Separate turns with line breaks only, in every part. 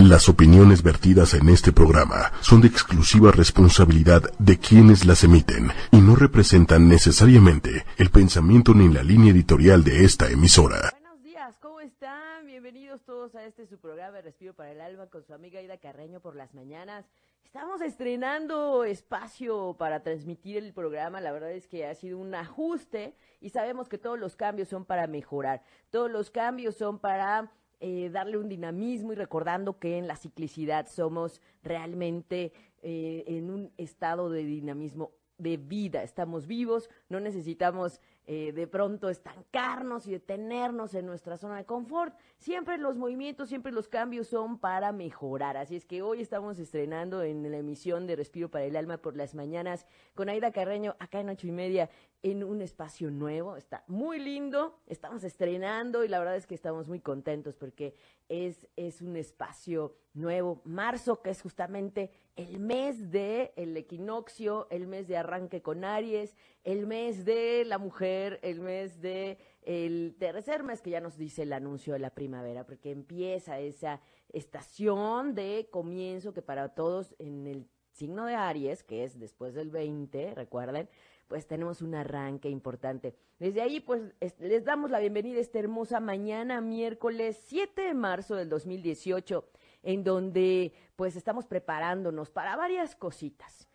Las opiniones vertidas en este programa son de exclusiva responsabilidad de quienes las emiten y no representan necesariamente el pensamiento ni la línea editorial de esta emisora.
Buenos días, ¿cómo están? Bienvenidos todos a este su programa Respiro para el Alma con su amiga Ida Carreño por las mañanas. Estamos estrenando espacio para transmitir el programa. La verdad es que ha sido un ajuste y sabemos que todos los cambios son para mejorar. Todos los cambios son para eh, darle un dinamismo y recordando que en la ciclicidad somos realmente eh, en un estado de dinamismo de vida, estamos vivos, no necesitamos eh, de pronto estancarnos y detenernos en nuestra zona de confort. Siempre los movimientos, siempre los cambios son para mejorar. Así es que hoy estamos estrenando en la emisión de Respiro para el Alma por las mañanas con Aida Carreño acá en ocho y media en un espacio nuevo. Está muy lindo, estamos estrenando y la verdad es que estamos muy contentos porque es, es un espacio nuevo. Marzo, que es justamente el mes de el equinoccio, el mes de arranque con Aries, el mes de la mujer, el mes de el tercer mes que ya nos dice el anuncio de la primavera, porque empieza esa estación de comienzo que para todos en el signo de Aries, que es después del 20, recuerden, pues tenemos un arranque importante. Desde ahí, pues les damos la bienvenida a esta hermosa mañana, miércoles 7 de marzo del 2018 en donde pues estamos preparándonos para varias cositas.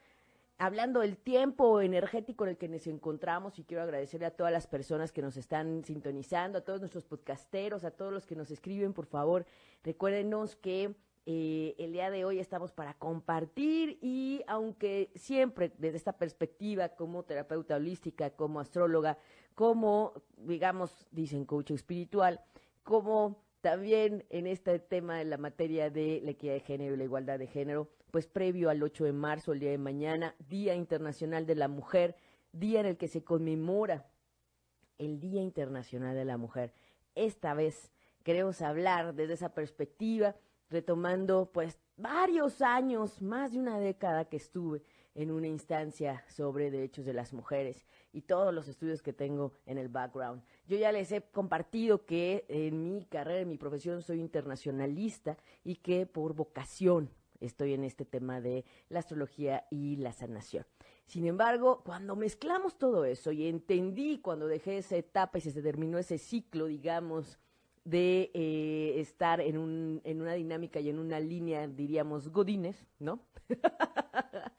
Hablando del tiempo energético en el que nos encontramos, y quiero agradecerle a todas las personas que nos están sintonizando, a todos nuestros podcasteros, a todos los que nos escriben, por favor, recuérdenos que eh, el día de hoy estamos para compartir y aunque siempre desde esta perspectiva como terapeuta holística, como astróloga, como, digamos, dicen coach espiritual, como también en este tema de la materia de la equidad de género y la igualdad de género, pues previo al 8 de marzo, el día de mañana, Día Internacional de la Mujer, día en el que se conmemora el Día Internacional de la Mujer. Esta vez queremos hablar desde esa perspectiva, retomando pues varios años, más de una década que estuve en una instancia sobre derechos de las mujeres y todos los estudios que tengo en el background. Yo ya les he compartido que en mi carrera, en mi profesión, soy internacionalista y que por vocación estoy en este tema de la astrología y la sanación. Sin embargo, cuando mezclamos todo eso y entendí cuando dejé esa etapa y se terminó ese ciclo, digamos, de eh, estar en, un, en una dinámica y en una línea, diríamos, godines, ¿no?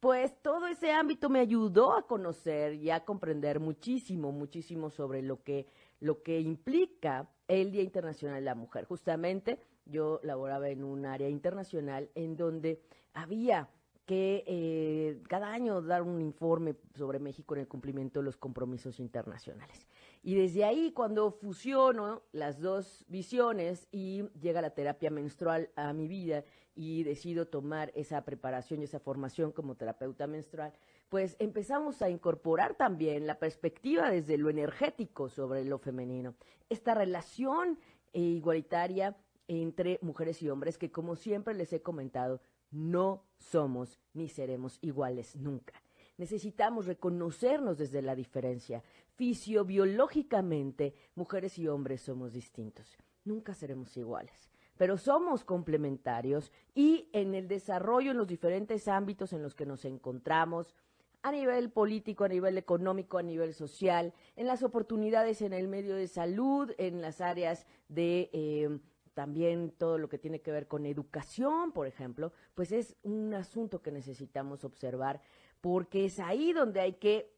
pues todo ese ámbito me ayudó a conocer y a comprender muchísimo, muchísimo sobre lo que, lo que implica el Día Internacional de la Mujer. Justamente yo laboraba en un área internacional en donde había que eh, cada año dar un informe sobre México en el cumplimiento de los compromisos internacionales. Y desde ahí, cuando fusiono las dos visiones y llega la terapia menstrual a mi vida y decido tomar esa preparación y esa formación como terapeuta menstrual, pues empezamos a incorporar también la perspectiva desde lo energético sobre lo femenino. Esta relación eh, igualitaria entre mujeres y hombres que, como siempre les he comentado, no somos ni seremos iguales nunca. Necesitamos reconocernos desde la diferencia. Fisiobiológicamente, mujeres y hombres somos distintos. Nunca seremos iguales pero somos complementarios y en el desarrollo en los diferentes ámbitos en los que nos encontramos, a nivel político, a nivel económico, a nivel social, en las oportunidades en el medio de salud, en las áreas de eh, también todo lo que tiene que ver con educación, por ejemplo, pues es un asunto que necesitamos observar porque es ahí donde hay que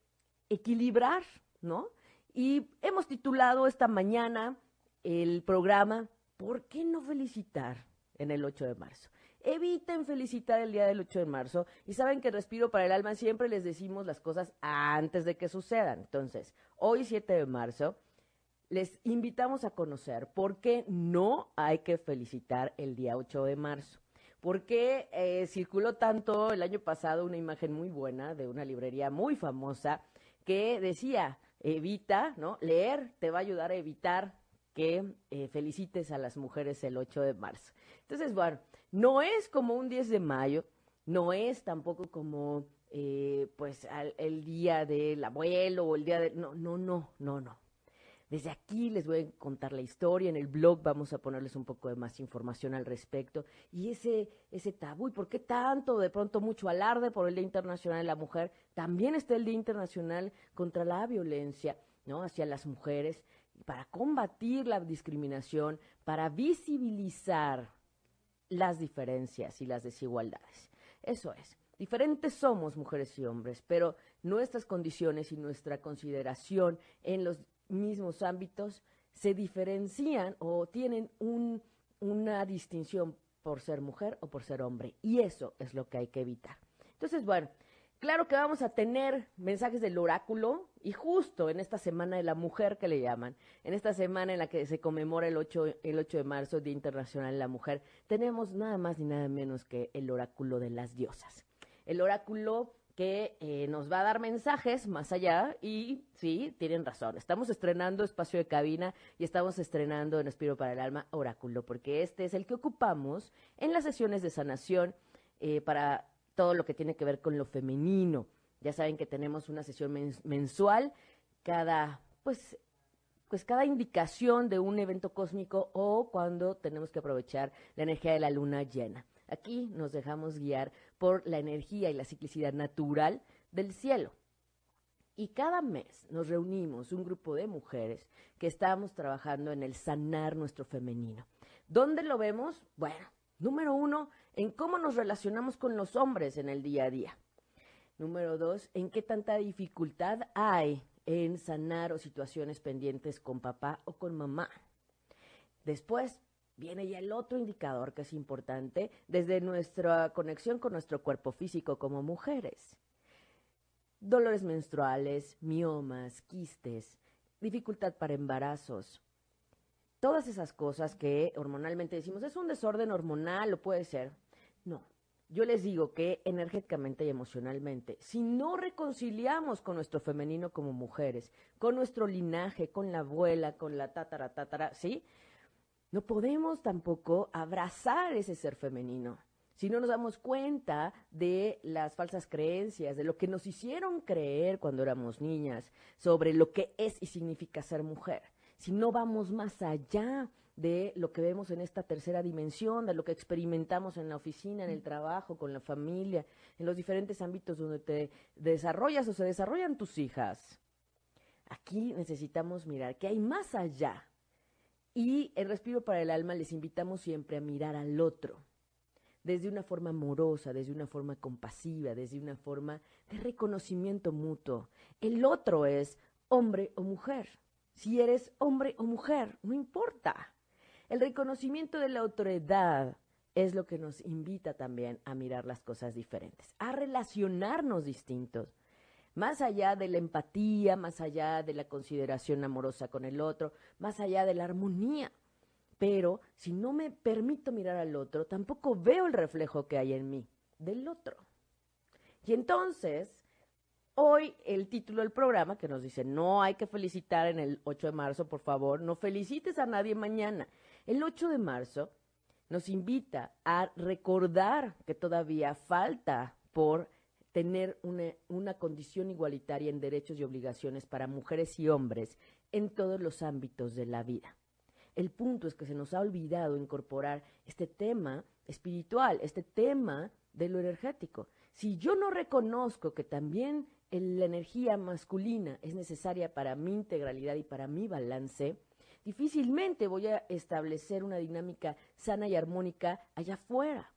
equilibrar, ¿no? Y hemos titulado esta mañana el programa ¿por qué no felicitar en el 8 de marzo? Eviten felicitar el día del 8 de marzo y saben que Respiro para el Alma siempre les decimos las cosas antes de que sucedan. Entonces, hoy 7 de marzo, les invitamos a conocer por qué no hay que felicitar el día 8 de marzo. Porque eh, circuló tanto el año pasado una imagen muy buena de una librería muy famosa que decía, evita, ¿no? Leer te va a ayudar a evitar que eh, felicites a las mujeres el 8 de marzo. Entonces, bueno, no es como un 10 de mayo, no es tampoco como eh, pues el día del abuelo o el día de... No, no, no, no, no. Desde aquí les voy a contar la historia, en el blog vamos a ponerles un poco de más información al respecto. Y ese, ese tabú, ¿y por qué tanto, de pronto mucho alarde por el Día Internacional de la Mujer? También está el Día Internacional contra la Violencia, ¿no? Hacia las mujeres, para combatir la discriminación, para visibilizar las diferencias y las desigualdades. Eso es. Diferentes somos mujeres y hombres, pero nuestras condiciones y nuestra consideración en los mismos ámbitos se diferencian o tienen un, una distinción por ser mujer o por ser hombre. Y eso es lo que hay que evitar. Entonces, bueno, claro que vamos a tener mensajes del oráculo y justo en esta semana de la mujer que le llaman, en esta semana en la que se conmemora el 8, el 8 de marzo, Día Internacional de la Mujer, tenemos nada más ni nada menos que el oráculo de las diosas. El oráculo que eh, nos va a dar mensajes más allá y sí, tienen razón. Estamos estrenando espacio de cabina y estamos estrenando en Espiro para el Alma Oráculo, porque este es el que ocupamos en las sesiones de sanación eh, para todo lo que tiene que ver con lo femenino. Ya saben que tenemos una sesión mensual cada, pues, pues cada indicación de un evento cósmico o cuando tenemos que aprovechar la energía de la luna llena. Aquí nos dejamos guiar por la energía y la ciclicidad natural del cielo. Y cada mes nos reunimos un grupo de mujeres que estamos trabajando en el sanar nuestro femenino. ¿Dónde lo vemos? Bueno, número uno, en cómo nos relacionamos con los hombres en el día a día. Número dos, en qué tanta dificultad hay en sanar o situaciones pendientes con papá o con mamá. Después, viene ya el otro indicador que es importante desde nuestra conexión con nuestro cuerpo físico como mujeres. Dolores menstruales, miomas, quistes, dificultad para embarazos. Todas esas cosas que hormonalmente decimos, es un desorden hormonal o puede ser. No, yo les digo que energéticamente y emocionalmente, si no reconciliamos con nuestro femenino como mujeres, con nuestro linaje, con la abuela, con la tatara, tatara, ¿sí? No podemos tampoco abrazar ese ser femenino. Si no nos damos cuenta de las falsas creencias, de lo que nos hicieron creer cuando éramos niñas, sobre lo que es y significa ser mujer. Si no vamos más allá de lo que vemos en esta tercera dimensión, de lo que experimentamos en la oficina, en el trabajo, con la familia, en los diferentes ámbitos donde te desarrollas o se desarrollan tus hijas. Aquí necesitamos mirar que hay más allá y el respiro para el alma les invitamos siempre a mirar al otro, desde una forma amorosa, desde una forma compasiva, desde una forma de reconocimiento mutuo. El otro es hombre o mujer. Si eres hombre o mujer, no importa. El reconocimiento de la autoridad es lo que nos invita también a mirar las cosas diferentes, a relacionarnos distintos más allá de la empatía, más allá de la consideración amorosa con el otro, más allá de la armonía. Pero si no me permito mirar al otro, tampoco veo el reflejo que hay en mí del otro. Y entonces, hoy el título del programa que nos dice, no hay que felicitar en el 8 de marzo, por favor, no felicites a nadie mañana. El 8 de marzo nos invita a recordar que todavía falta por tener una, condición igualitaria en derechos y obligaciones para mujeres y hombres en todos los ámbitos de la vida. El punto es que se nos ha olvidado incorporar este tema espiritual, este tema de lo energético. Si yo no reconozco que también la energía masculina es necesaria para mi integralidad y para mi balance, difícilmente voy a establecer una dinámica sana y armónica allá afuera.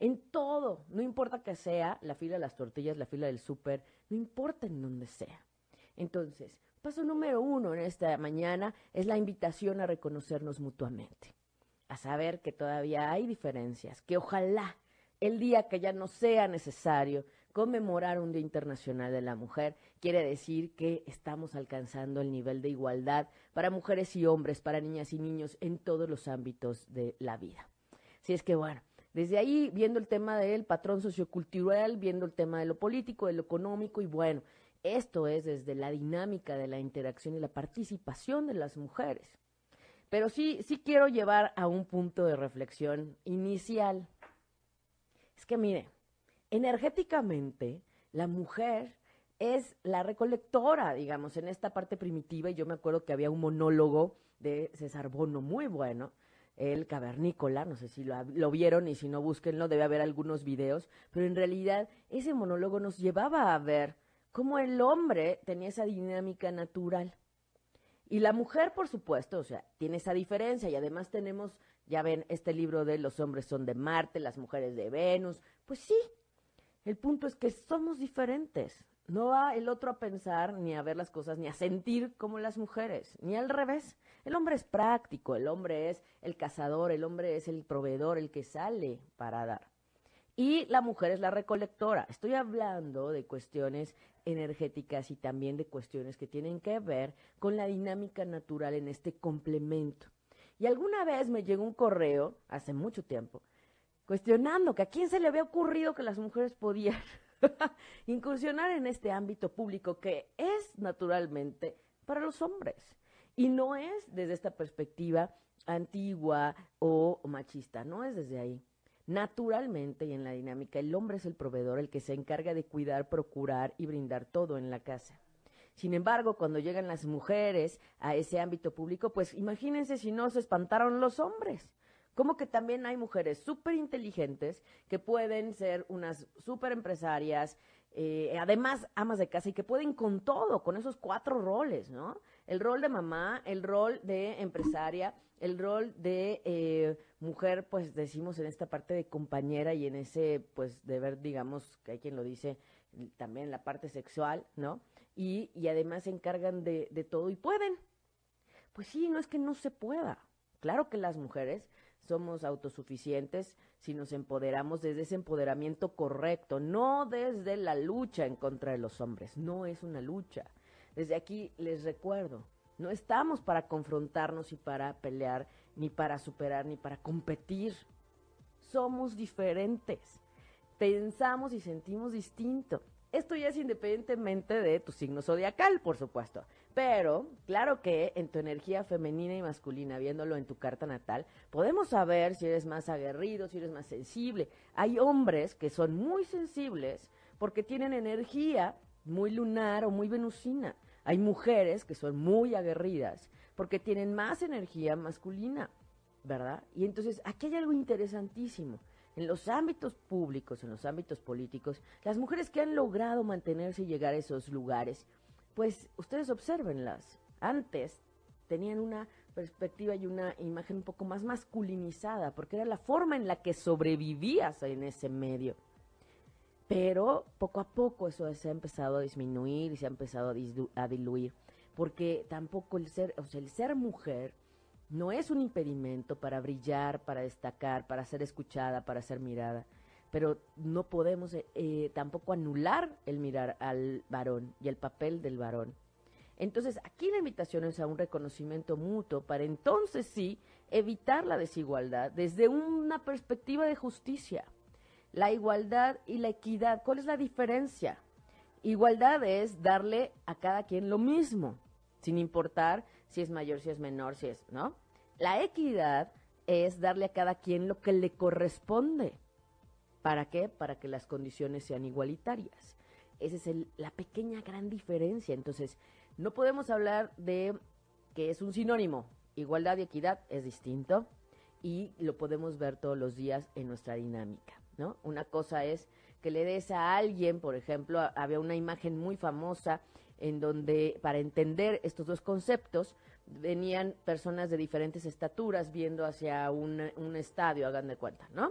En todo, no importa que sea la fila de las tortillas, la fila del súper, no importa en dónde sea. Entonces, paso número uno en esta mañana es la invitación a reconocernos mutuamente, a saber que todavía hay diferencias, que ojalá el día que ya no sea necesario conmemorar un Día Internacional de la Mujer, quiere decir que estamos alcanzando el nivel de igualdad para mujeres y hombres, para niñas y niños en todos los ámbitos de la vida. Si es que bueno, desde ahí, viendo el tema del patrón sociocultural, viendo el tema de lo político, de lo económico, y bueno, esto es desde la dinámica de la interacción y la participación de las mujeres. Pero sí, sí quiero llevar a un punto de reflexión inicial. Es que mire, energéticamente, la mujer es la recolectora, digamos, en esta parte primitiva. Y yo me acuerdo que había un monólogo de César Bono muy bueno, el cavernícola, no sé si lo, vieron y si no búsquenlo, debe haber algunos videos, pero en realidad ese monólogo nos llevaba a ver cómo el hombre tenía esa dinámica natural. Y la mujer, por supuesto, o sea, tiene esa diferencia y además tenemos, ya ven, este libro de los hombres son de Marte, las mujeres de Venus. Pues sí, el punto es que somos diferentes. No va el otro a pensar ni a ver las cosas ni a sentir como las mujeres, ni al revés. El hombre es práctico, el hombre es el cazador, el hombre es el proveedor, el que sale para dar. Y la mujer es la recolectora. Estoy hablando de cuestiones energéticas y también de cuestiones que tienen que ver con la dinámica natural en este complemento. Y alguna vez me llegó un correo, hace mucho tiempo, cuestionando que a quién se le había ocurrido que las mujeres podían incursionar en este ámbito público que es naturalmente para los hombres. Y no es desde esta perspectiva antigua o machista, no es desde ahí. Naturalmente y en la dinámica, el hombre es el proveedor, el que se encarga de cuidar, procurar y brindar todo en la casa. Sin embargo, cuando llegan las mujeres a ese ámbito público, pues imagínense si no se espantaron los hombres. Como que también hay mujeres súper inteligentes que pueden ser unas súper empresarias, eh, además amas de casa y que pueden con todo, con esos cuatro roles, ¿no? El rol de mamá, el rol de empresaria, el rol de eh, mujer, pues decimos en esta parte de compañera y en ese, pues de ver, digamos, que hay quien lo dice también la parte sexual, ¿no? Y, y además se encargan de, de todo y pueden. Pues sí, no es que no se pueda. Claro que las mujeres somos autosuficientes si nos empoderamos desde ese empoderamiento correcto, no desde la lucha en contra de los hombres, no es una lucha. Desde aquí les recuerdo, no estamos para confrontarnos y para pelear, ni para superar, ni para competir. Somos diferentes, pensamos y sentimos distinto. Esto ya es independientemente de tu signo zodiacal, por supuesto. Pero, claro que en tu energía femenina y masculina, viéndolo en tu carta natal, podemos saber si eres más aguerrido, si eres más sensible. Hay hombres que son muy sensibles porque tienen energía muy lunar o muy venusina. Hay mujeres que son muy aguerridas porque tienen más energía masculina, ¿verdad? Y entonces aquí hay algo interesantísimo. En los ámbitos públicos, en los ámbitos políticos, las mujeres que han logrado mantenerse y llegar a esos lugares, pues ustedes observenlas. Antes tenían una perspectiva y una imagen un poco más masculinizada, porque era la forma en la que sobrevivías en ese medio. Pero poco a poco eso se ha empezado a disminuir y se ha empezado a, diluir, porque tampoco el ser, o sea, el ser mujer no es un impedimento para brillar, para destacar, para ser escuchada, para ser mirada pero no podemos eh, eh, tampoco anular el mirar al varón y el papel del varón. Entonces, aquí la invitación es a un reconocimiento mutuo para entonces sí evitar la desigualdad desde una perspectiva de justicia. La igualdad y la equidad, ¿cuál es la diferencia? Igualdad es darle a cada quien lo mismo, sin importar si es mayor, si es menor, si es, ¿no? La equidad es darle a cada quien lo que le corresponde. ¿Para qué? Para que las condiciones sean igualitarias. Esa es la pequeña gran diferencia. Entonces, no podemos hablar de que es un sinónimo. Igualdad y equidad es distinto y lo podemos ver todos los días en nuestra dinámica, ¿no? Una cosa es que le des a alguien, por ejemplo, había una imagen muy famosa en donde para entender estos dos conceptos venían personas de diferentes estaturas viendo hacia un, un estadio, hagan de cuenta, ¿no?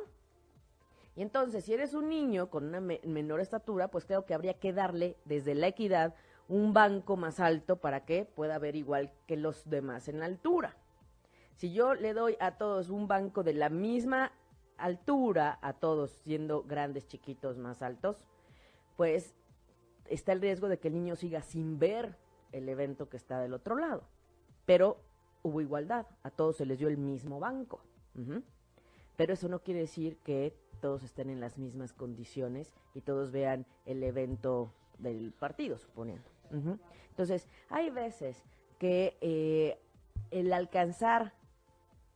Y entonces, si eres un niño con una menor estatura, pues creo que habría que darle desde la equidad un banco más alto para que pueda ver igual que los demás en la altura. Si yo le doy a todos un banco de la misma altura, a todos siendo grandes, chiquitos, más altos, pues está el riesgo de que el niño siga sin ver el evento que está del otro lado. Pero hubo igualdad, a todos se les dio el mismo banco. Pero eso no quiere decir que todos estén en las mismas condiciones y todos vean el evento del partido, suponiendo. Entonces, hay veces que eh, el alcanzar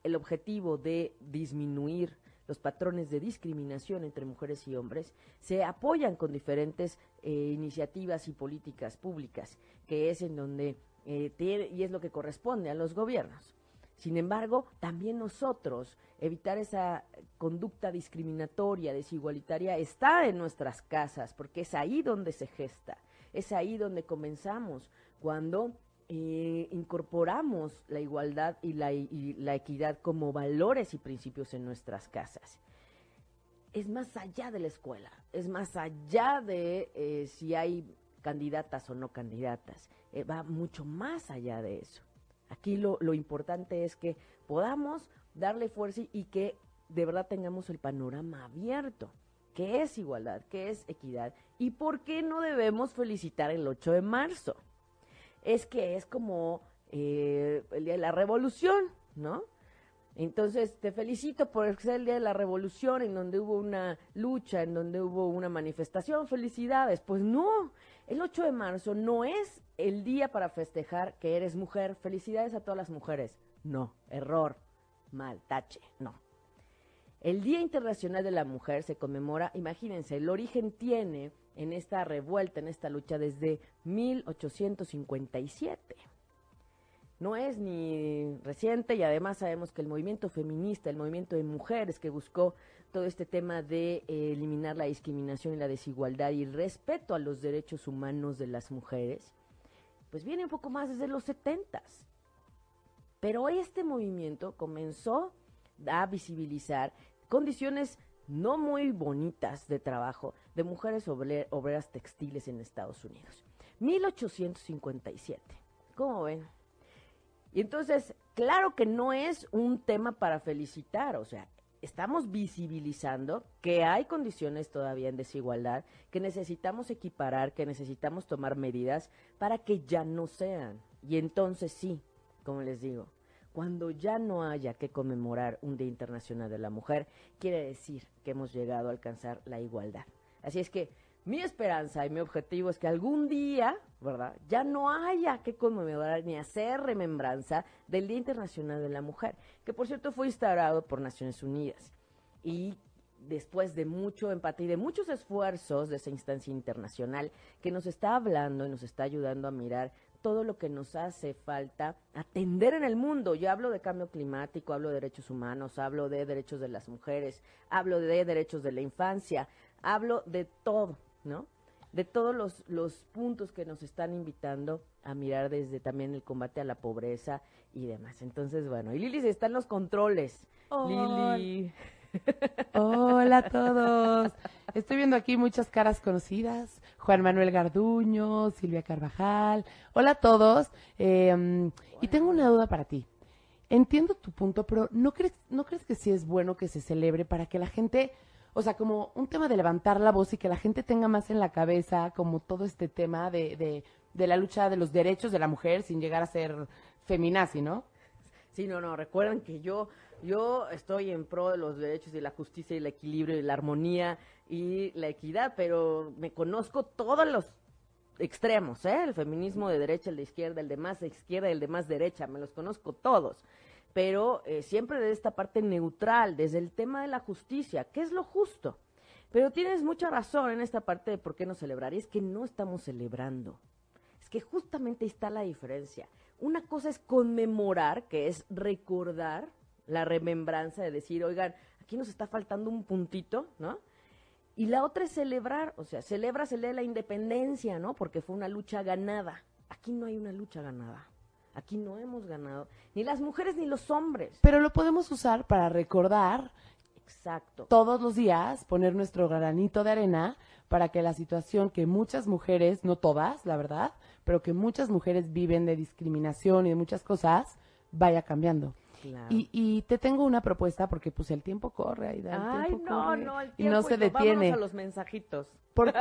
el objetivo de disminuir los patrones de discriminación entre mujeres y hombres, se apoyan con diferentes eh, iniciativas y políticas públicas, que es en donde eh, tiene, y es lo que corresponde a los gobiernos. Sin embargo, también nosotros, evitar esa conducta discriminatoria, desigualitaria, está en nuestras casas, porque es ahí donde se gesta, es ahí donde comenzamos, cuando eh, incorporamos la igualdad y la, equidad como valores y principios en nuestras casas. Es más allá de la escuela, es más allá de eh, si hay candidatas o no candidatas, eh, va mucho más allá de eso. Aquí lo, lo importante es que podamos darle fuerza y que de verdad tengamos el panorama abierto. ¿Qué es igualdad? ¿Qué es equidad? ¿Y por qué no debemos felicitar el 8 de marzo? Es que es como eh, el Día de la Revolución, ¿no? Entonces, te felicito por ser el Día de la Revolución, en donde hubo una lucha, en donde hubo una manifestación. Felicidades. Pues no, el 8 de marzo no es el día para festejar que eres mujer. Felicidades a todas las mujeres. No, error, mal, tache, no. El Día Internacional de la Mujer se conmemora, imagínense, el origen tiene en esta revuelta, en esta lucha desde 1857 no es ni reciente y además sabemos que el movimiento feminista, el movimiento de mujeres que buscó todo este tema de eh, eliminar la discriminación y la desigualdad y el respeto a los derechos humanos de las mujeres, pues viene un poco más desde los setentas. Pero este movimiento comenzó a visibilizar condiciones no muy bonitas de trabajo de mujeres obreras textiles en Estados Unidos. 1857. ¿Cómo ven? Y entonces, claro que no es un tema para felicitar, o sea, estamos visibilizando que hay condiciones todavía en desigualdad, que necesitamos equiparar, que necesitamos tomar medidas para que ya no sean. Y entonces sí, como les digo, cuando ya no haya que conmemorar un Día Internacional de la Mujer, quiere decir que hemos llegado a alcanzar la igualdad. Así es que mi esperanza y mi objetivo es que algún día, ¿verdad? Ya no haya que conmemorar ni hacer remembranza del Día Internacional de la Mujer, que por cierto fue instaurado por Naciones Unidas. Y después de mucho empate y de muchos esfuerzos de esa instancia internacional que nos está hablando y nos está ayudando a mirar todo lo que nos hace falta atender en el mundo. Yo hablo de cambio climático, hablo de derechos humanos, hablo de derechos de las mujeres, hablo de derechos de la infancia, hablo de todo. ¿No? De todos los, los puntos que nos están invitando a mirar desde también el combate a la pobreza y demás. Entonces, bueno, y Lili está en los controles. Lili.
Hola a todos. Estoy viendo aquí muchas caras conocidas. Juan Manuel Garduño, Silvia Carvajal. Hola a todos. Em, y tengo una duda para ti. Entiendo tu punto, pero ¿no crees, ¿no crees que sí es bueno que se celebre para que la gente o sea, como un tema de levantar la voz y que la gente tenga más en la cabeza como todo este tema de, de, de la lucha de los derechos de la mujer sin llegar a ser feminazi, ¿no?
Sí, no, no, recuerden que yo, yo estoy en pro de los derechos y la justicia y el equilibrio y la armonía y la equidad, pero me conozco todos los extremos, ¿eh? El feminismo de derecha, el de izquierda, el de más izquierda, el de más derecha, me los conozco todos pero eh, siempre de esta parte neutral, desde el tema de la justicia, ¿qué es lo justo? Pero tienes mucha razón en esta parte de por qué no celebrar, y es que no estamos celebrando. Es que justamente está la diferencia. Una cosa es conmemorar, que es recordar la remembranza de decir, oigan, aquí nos está faltando un puntito, ¿no? Y la otra es celebrar, o sea, celebras el día de la independencia, ¿no? Porque fue una lucha ganada. Aquí no hay una lucha ganada. Aquí no hemos ganado, ni las mujeres ni los hombres.
Pero lo podemos usar para recordar.
Exacto.
Todos los días poner nuestro granito de arena para que la situación que muchas mujeres, no todas, la verdad, pero que muchas mujeres viven de discriminación y de muchas cosas, vaya cambiando. Y, y, te tengo una propuesta porque pues el tiempo corre,
Ay,
tiempo
no,
corre
no, el
y no se detiene.
a los mensajitos.
¿Por,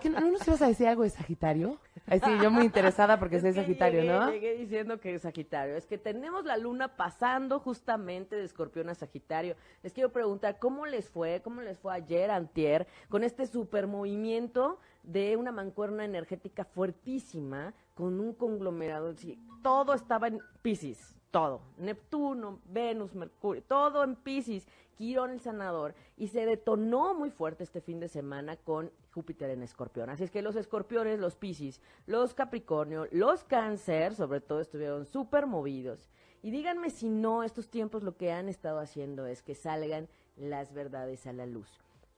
qué no, nos ibas a decir algo de Sagitario? Ay, sí, yo muy interesada porque soy Sagitario, ¿no?
Llegué diciendo que es Sagitario. Es que tenemos la luna pasando justamente de Escorpión a Sagitario. Les quiero preguntar, ¿cómo les fue? ¿Cómo les fue ayer, antier, con este super movimiento de una mancuerna energética fuertísima con un conglomerado? Sí, todo estaba en Pisces todo. Neptuno, Venus, Mercurio, todo en Pisces, Quirón el sanador. Y se detonó muy fuerte este fin de semana con Júpiter en Escorpión. Así es que los escorpiones, los Pisces, los Capricornio, los Cáncer, sobre todo, estuvieron súper movidos. Y díganme si no, estos tiempos lo que han estado haciendo es que salgan las verdades a la luz.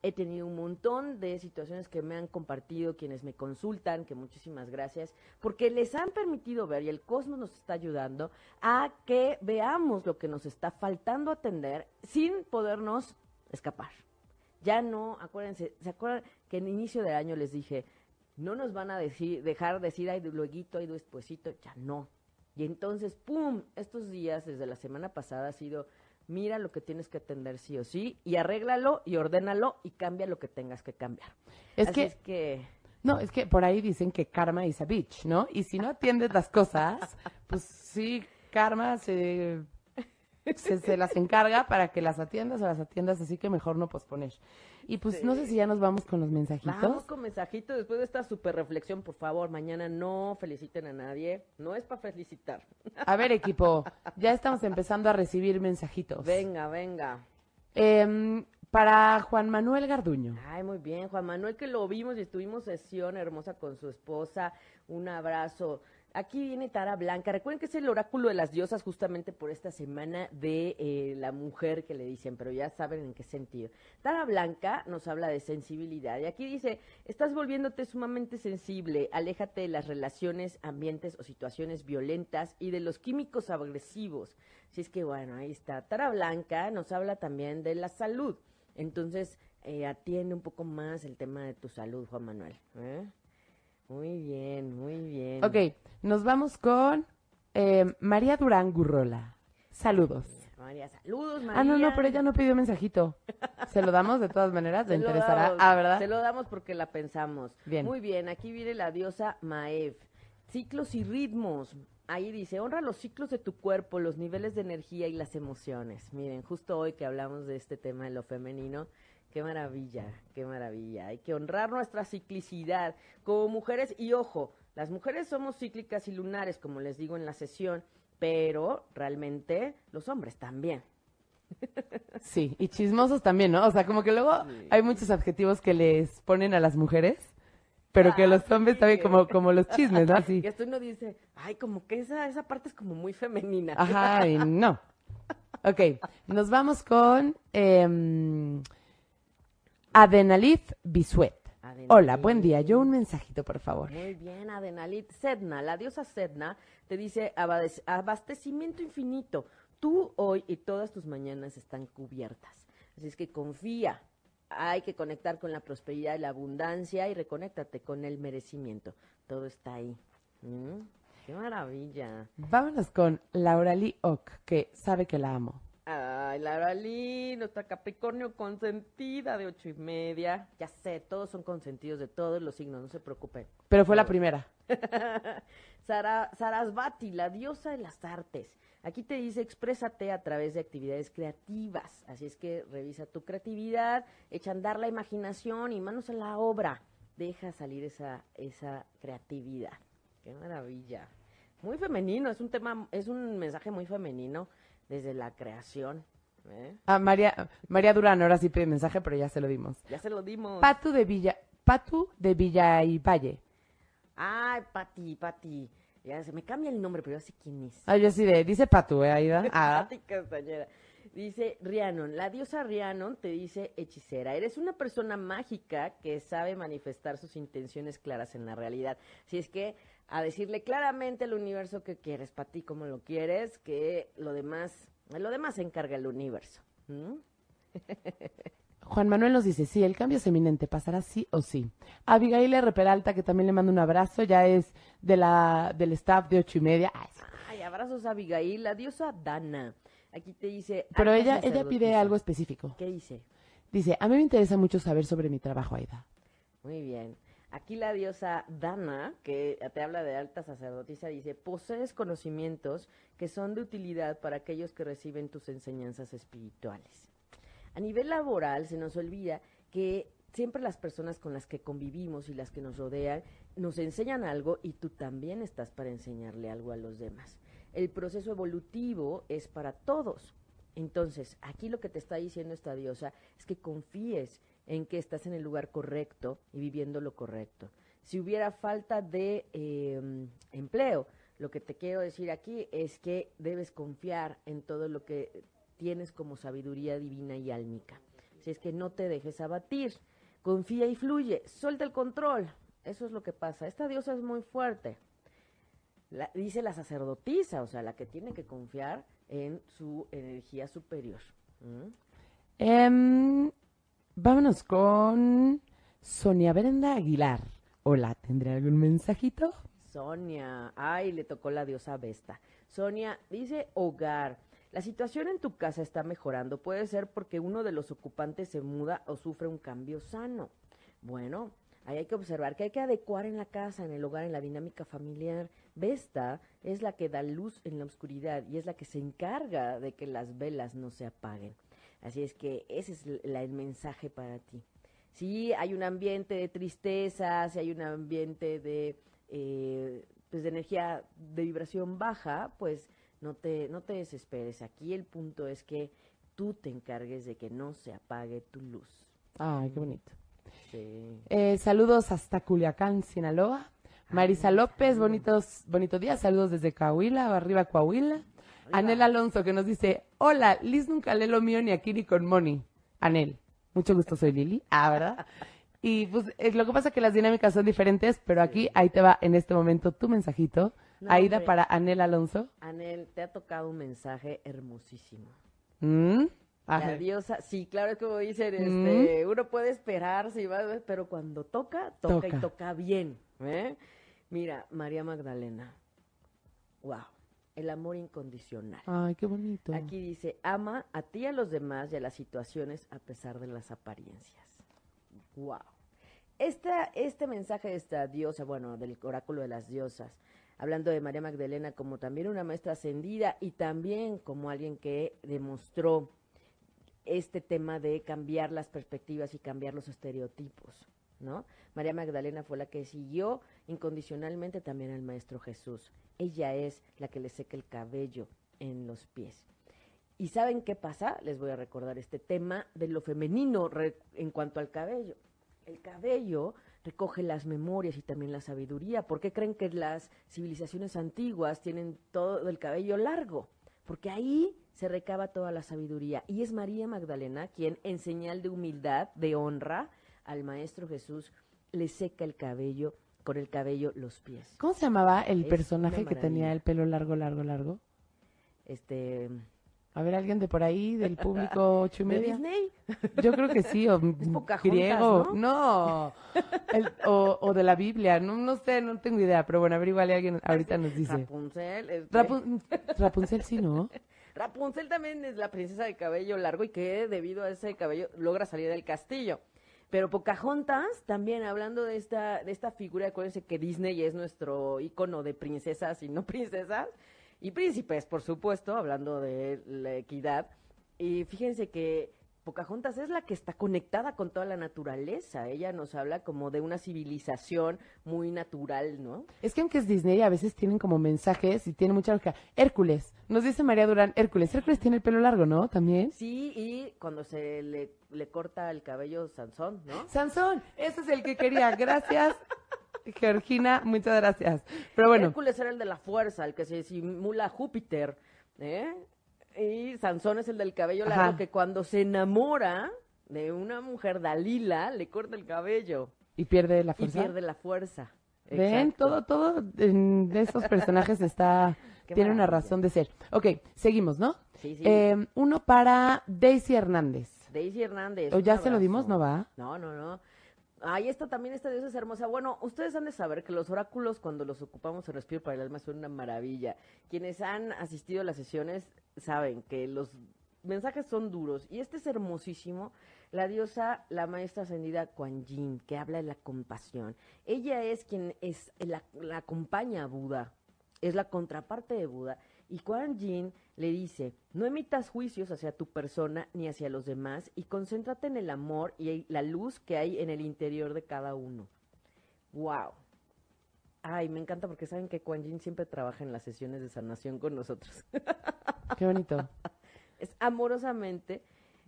He tenido un montón de situaciones que me han compartido quienes me consultan, que muchísimas gracias, porque les han permitido ver, y el cosmos nos está ayudando, a que veamos lo que nos está faltando atender sin podernos escapar. Ya no, acuérdense, ¿se acuerdan que en inicio de año les dije, no nos van a decir, dejar decir, ay, luego, ay, despuesito, ya no. Y entonces, ¡pum! Estos días, desde la semana pasada, ha sido mira lo que tienes que atender sí o sí y arréglalo y ordénalo y cambia lo que tengas que cambiar.
Es que,
es que
no, es que por ahí dicen que karma is a bitch, ¿no? Y si no atiendes las cosas, pues sí, karma se se, las encarga para que las atiendas o las atiendas, así que mejor no posponer. Y pues no sé si ya nos vamos con los mensajitos.
Vamos con mensajitos después de esta super reflexión, por favor, mañana no feliciten a nadie, no es para felicitar.
A ver, equipo, ya estamos empezando a recibir mensajitos.
Venga, venga.
Eh, para Juan Manuel Garduño.
Ay, muy bien, Juan Manuel, que lo vimos y estuvimos sesión hermosa con su esposa. Un abrazo. Aquí viene Tara Blanca. Recuerden que es el oráculo de las diosas justamente por esta semana de eh, la mujer que le dicen, pero ya saben en qué sentido. Tara Blanca nos habla de sensibilidad y aquí dice, estás volviéndote sumamente sensible, aléjate de las relaciones, ambientes o situaciones violentas y de los químicos agresivos. Si es que bueno, ahí está. Tara Blanca nos habla también de la salud. Entonces, eh, atiende un poco más el tema de tu salud, Juan Manuel. ¿eh? Muy bien, muy bien.
Ok, nos vamos con eh, María Durán Gurrola. Saludos.
María, saludos, María.
Ah, no, no, pero ella no pidió mensajito. ¿Se lo damos de todas maneras? ¿Le interesará? ah, ¿verdad?
Se lo damos porque la pensamos.
Bien.
Muy bien, aquí viene la diosa Maev. Ciclos y ritmos. Ahí dice, honra los ciclos de tu cuerpo, los niveles de energía y las emociones. Miren, justo hoy que hablamos de este tema de lo femenino, Qué maravilla, qué maravilla. Hay que honrar nuestra ciclicidad como mujeres y ojo, las mujeres somos cíclicas y lunares, como les digo en la sesión, pero realmente los hombres también.
Sí, y chismosos también, ¿no? O sea, como que luego hay muchos adjetivos que les ponen a las mujeres, pero que los ah, hombres también como, como los chismes, ¿no?
Y esto uno dice, ay, como que esa, esa parte es como muy femenina.
Ajá, y no. Ok, nos vamos con... Eh, Adenalit Bisuet. Hola, buen día. Yo un mensajito, por favor.
Muy bien, Adenalit. Sedna, la diosa Sedna, te dice abastecimiento infinito. Tú hoy y todas tus mañanas están cubiertas. Así es que confía. Hay que conectar con la prosperidad y la abundancia y reconéctate con el merecimiento. Todo está ahí. ¿Mm? ¡Qué maravilla!
Vámonos con Laura Lee Ock, que sabe que la amo.
Ay, Laura Lee, nuestra Capricornio consentida de ocho y media. Ya sé, todos son consentidos de todos los signos, no se preocupen.
Pero fue la primera.
Sara, Sarasvati, la diosa de las artes. Aquí te dice, exprésate a través de actividades creativas. Así es que revisa tu creatividad, echa a andar la imaginación y manos en la obra. Deja salir esa, esa creatividad. Qué maravilla. Muy femenino, es un tema, es un mensaje muy femenino desde la creación. ¿eh?
Ah, María, María Durán, ahora sí pide mensaje, pero ya se lo dimos.
Ya se lo dimos.
Patu de Villa, Patu de Villa y Valle.
Ay, Pati, Pati. Ya se me cambia el nombre, pero ya sé quién es.
Ah, yo sí de, dice Patu, ¿eh, Aida?
Ah. Pati Castañera. Dice Rhiannon, la diosa Rhiannon te dice hechicera, eres una persona mágica que sabe manifestar sus intenciones claras en la realidad. Si es que a decirle claramente al universo que quieres, para ti como lo quieres, que lo demás, lo demás se encarga el universo.
Juan Manuel nos dice, sí, el cambio es eminente, pasará sí o sí. Abigail R. Peralta, que también le mando un abrazo, ya es de la, del staff de ocho y media.
Ay, abrazos a Abigail, la diosa Dana. Aquí te dice...
Pero ella, ella pide algo específico.
¿Qué dice?
Dice, a mí me interesa mucho saber sobre mi trabajo, Aida.
Muy bien. Aquí la diosa Dana, que te habla de alta sacerdotisa, dice, posees conocimientos que son de utilidad para aquellos que reciben tus enseñanzas espirituales. A nivel laboral se nos olvida que siempre las personas con las que convivimos y las que nos rodean nos enseñan algo y tú también estás para enseñarle algo a los demás. El proceso evolutivo es para todos. Entonces, aquí lo que te está diciendo esta diosa es que confíes en que estás en el lugar correcto y viviendo lo correcto. Si hubiera falta de em, empleo, lo que te quiero decir aquí es que debes confiar en todo lo que tienes como sabiduría divina y álmica. Si es que no te dejes abatir, confía y fluye, suelta el control. Eso es lo que pasa. Esta diosa es muy fuerte. Dice la sacerdotisa, o sea, la que tiene que confiar en su energía superior.
Em, vámonos con Sonia Brenda Aguilar. Hola, ¿tendré algún mensajito?
Sonia, ay, le tocó la diosa Vesta. Sonia dice hogar. La situación en tu casa está mejorando. Puede ser porque uno de los ocupantes se muda o sufre un cambio sano. Bueno, ahí hay que observar que hay que adecuar en la casa, en el hogar, en la dinámica familiar. Vesta es la que da luz en la oscuridad y es la que se encarga de que las velas no se apaguen. Así es que ese es el mensaje para ti. Si hay un ambiente de tristeza, si hay un ambiente de, eh, pues de energía de vibración baja, pues no te, no te desesperes. Aquí el punto es que tú te encargues de que no se apague tu luz.
Ay, qué bonito. Eh, saludos hasta Culiacán, Sinaloa. Marisa López, bonitos, bonito día. Saludos desde Coahuila, arriba Coahuila. Anel Alonso que nos dice, hola, Liz nunca lee lo mío ni aquí ni con Moni. Anel, mucho gusto, soy Lili. Ah, ¿verdad? Y pues eh, lo que pasa es que las dinámicas son diferentes, pero aquí, ahí te va en este momento tu mensajito. Aida para Anel Alonso.
Anel, te ha tocado un mensaje hermosísimo.
¿Mm?
La diosa, sí, claro, es como dicen, este, uno puede esperar, sí, pero cuando toca, toca, y toca bien. ¿eh? Mira, María Magdalena. Wow. El amor incondicional.
Ay, qué bonito.
Aquí dice, ama a ti a los demás y a las situaciones a pesar de las apariencias. Wow. Esta, este mensaje de esta diosa, bueno, del oráculo de las diosas, hablando de María Magdalena como también una maestra ascendida y también como alguien que demostró este tema de cambiar las perspectivas y cambiar los estereotipos, ¿no? María Magdalena fue la que siguió incondicionalmente también al Maestro Jesús. Ella es la que le seca el cabello en los pies. ¿Y saben qué pasa? Les voy a recordar este tema de lo femenino en cuanto al cabello. El cabello recoge las memorias y también la sabiduría. ¿Por qué creen que las civilizaciones antiguas tienen todo el cabello largo? Porque ahí se recaba toda la sabiduría. Y es María Magdalena quien, en señal de humildad, de honra, al Maestro Jesús le seca el cabello, con el cabello los pies.
¿Cómo se llamaba el personaje que tenía el pelo largo, largo, largo?
Este...
A ver, alguien de por ahí, del público ocho y media.
¿De Disney?
Yo creo que sí, o griego. No, o, de la Biblia, no, no sé, no tengo idea, pero bueno, averiguale alguien ahorita nos dice.
Rapunzel.
Este. Rapunzel sí, ¿no?
Rapunzel también es la princesa de cabello largo y que debido a ese cabello logra salir del castillo. Pero Pocahontas, también hablando de esta, de esta figura, acuérdense que Disney es nuestro icono de princesas y no princesas, y príncipes, por supuesto, hablando de la equidad. Y fíjense que Pocahontas es la que está conectada con toda la naturaleza. Ella nos habla como de una civilización muy natural, ¿no?
Es que aunque es Disney, a veces tienen como mensajes y tiene mucha lógica. Hércules, nos dice María Durán, Hércules. Hércules tiene el pelo largo, ¿no? También.
Sí, y cuando se le, le corta el cabello Sansón, ¿no?
Sansón, ese es el que quería. Gracias. Georgina, muchas gracias. Pero bueno.
Hércules era el de la fuerza, el que se simula Júpiter, ¿eh? Y Sansón es el del cabello largo que cuando se enamora de una mujer Dalila le corta el cabello.
Y pierde la fuerza.
Y pierde la fuerza.
Ven, todo, todo de estos personajes está, tiene una razón de ser. Ok, seguimos, ¿no?
Sí, sí.
Eh, uno para Daisy Hernández.
Daisy Hernández.
¿O ya se lo dimos? ¿No va?
No, no, no. Ahí está también esta diosa es hermosa. Bueno, ustedes han de saber que los oráculos cuando los ocupamos en Respiro para el Alma son una maravilla. Quienes han asistido a las sesiones saben que los mensajes son duros y este es hermosísimo. La diosa, la maestra ascendida Kuan Yin, que habla de la compasión. Ella es quien es la, la acompaña a Buda, es la contraparte de Buda y Kuan Yin le dice, no emitas juicios hacia tu persona ni hacia los demás y concéntrate en el amor y la luz que hay en el interior de cada uno. ¡Wow! Ay, me encanta porque saben que Quan Yin siempre trabaja en las sesiones de sanación con nosotros.
Qué bonito.
es amorosamente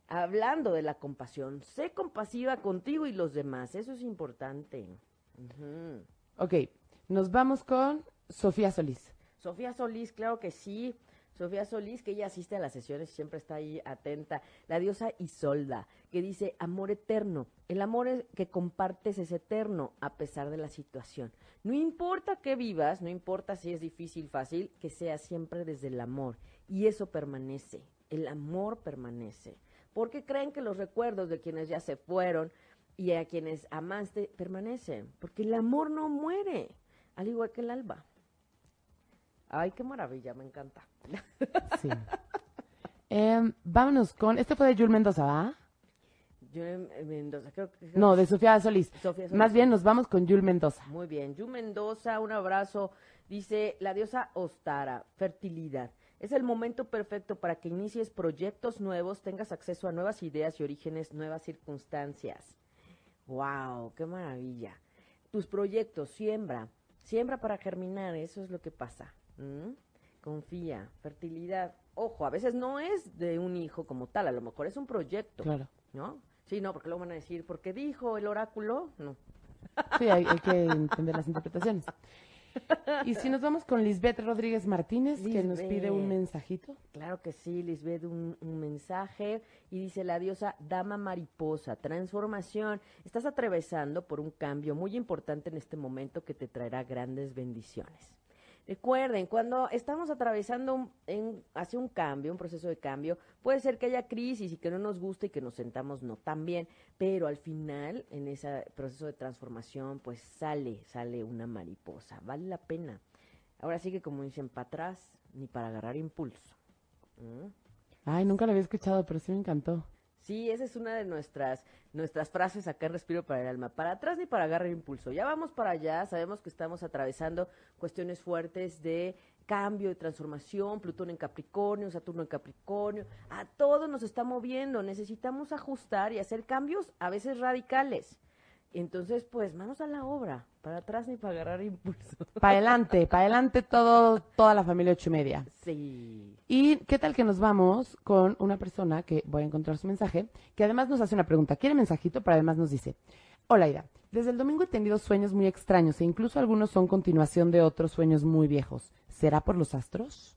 hablando de la compasión. Sé compasiva contigo y los demás. Eso es importante. Ujú.
Ok, nos vamos con Sofía Solís.
Sofía Solís, claro que sí. Sofía Solís, que ella asiste a las sesiones y siempre está ahí atenta. La diosa Isolda, que dice, amor eterno. El amor que compartes es eterno a pesar de la situación. No importa que vivas, no importa si es difícil, fácil, que sea siempre desde el amor. Y eso permanece. El amor permanece. Porque creen que los recuerdos de quienes ya se fueron y a quienes amaste permanecen. Porque el amor no muere, al igual que el alba. Ay, qué maravilla, me encanta.
Sí. Em, vámonos con. Este fue de Yul Mendoza, ¿va?
Mendoza, creo que...
No, de Sofía Solís.
Sofía Solís.
Más bien nos vamos con Yul Mendoza.
Muy bien. Yu Mendoza, un abrazo. Dice la diosa Ostara, fertilidad. Es el momento perfecto para que inicies proyectos nuevos, tengas acceso a nuevas ideas y orígenes, nuevas circunstancias. ¡Wow! ¡Qué maravilla! Tus proyectos, siembra. Siembra para germinar, eso es lo que pasa. ¿M? Confía, fertilidad. Ojo, a veces no es de un hijo como tal, a lo mejor es un proyecto,
Claro.
¿no? Sí, no, porque luego van a decir, ¿por qué dijo el oráculo? No.
Sí, hay, hay que entender las interpretaciones. Y si nos vamos con Lisbeth Rodríguez Martínez, que nos pide un mensajito.
Claro que sí, Lisbeth, un, un mensaje y dice la diosa Dama Mariposa, transformación. Estás atravesando por un cambio muy importante en este momento que te traerá grandes bendiciones. Recuerden, cuando estamos atravesando un- en- hacia un cambio, un proceso de cambio, puede ser que haya crisis y que no nos guste y que nos sentamos no tan bien, pero al final, en ese proceso de transformación, pues sale, sale una mariposa. Vale la pena. Ahora sí que como dicen, para atrás ni para agarrar impulso. ¿Mm?
Ay, nunca lo había escuchado, pero sí me encantó.
Sí, esa es una de nuestras, nuestras frases acá en Respiro para el Alma. Para atrás ni para agarrar impulso. Ya vamos para allá, sabemos que estamos atravesando cuestiones fuertes de cambio, de transformación, Plutón en Capricornio, Saturno en Capricornio. A todo nos está moviendo, necesitamos ajustar y hacer cambios a veces radicales. Entonces, pues, manos a la obra. Para atrás ni para agarrar impulso.
Para adelante, para adelante todo, toda la familia ocho y media.
Sí.
¿Y qué tal que nos vamos con una persona que voy a encontrar su mensaje, que además nos hace una pregunta? ¿Quiere mensajito? Pero además nos dice, hola Ida, desde el domingo he tenido sueños muy extraños e incluso algunos son continuación de otros sueños muy viejos. ¿Será por los astros?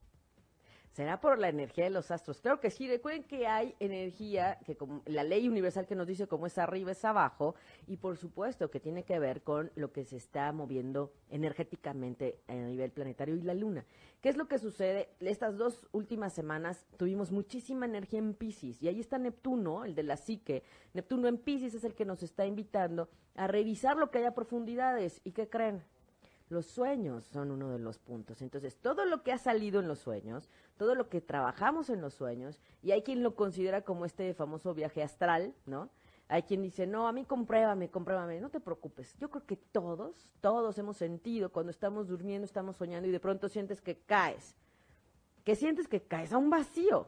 ¿Será por la energía de los astros? Claro que sí. Recuerden que hay energía, que como la ley universal que nos dice cómo es arriba es abajo, y por supuesto que tiene que ver con lo que se está moviendo energéticamente a nivel planetario y la luna. ¿Qué es lo que sucede? Estas dos últimas semanas tuvimos muchísima energía en Pisces, y ahí está Neptuno, el de la psique. Neptuno en Pisces es el que nos está invitando a revisar lo que hay a profundidades. ¿Y qué creen? Los sueños son uno de los puntos. Entonces, todo lo que ha salido en los sueños, todo lo que trabajamos en los sueños, y hay quien lo considera como este famoso viaje astral, ¿no? Hay quien dice, no, a mí compruébame, compruébame, no te preocupes. Yo creo que todos, todos hemos sentido cuando estamos durmiendo, estamos soñando y de pronto sientes que caes, que sientes que caes a un vacío.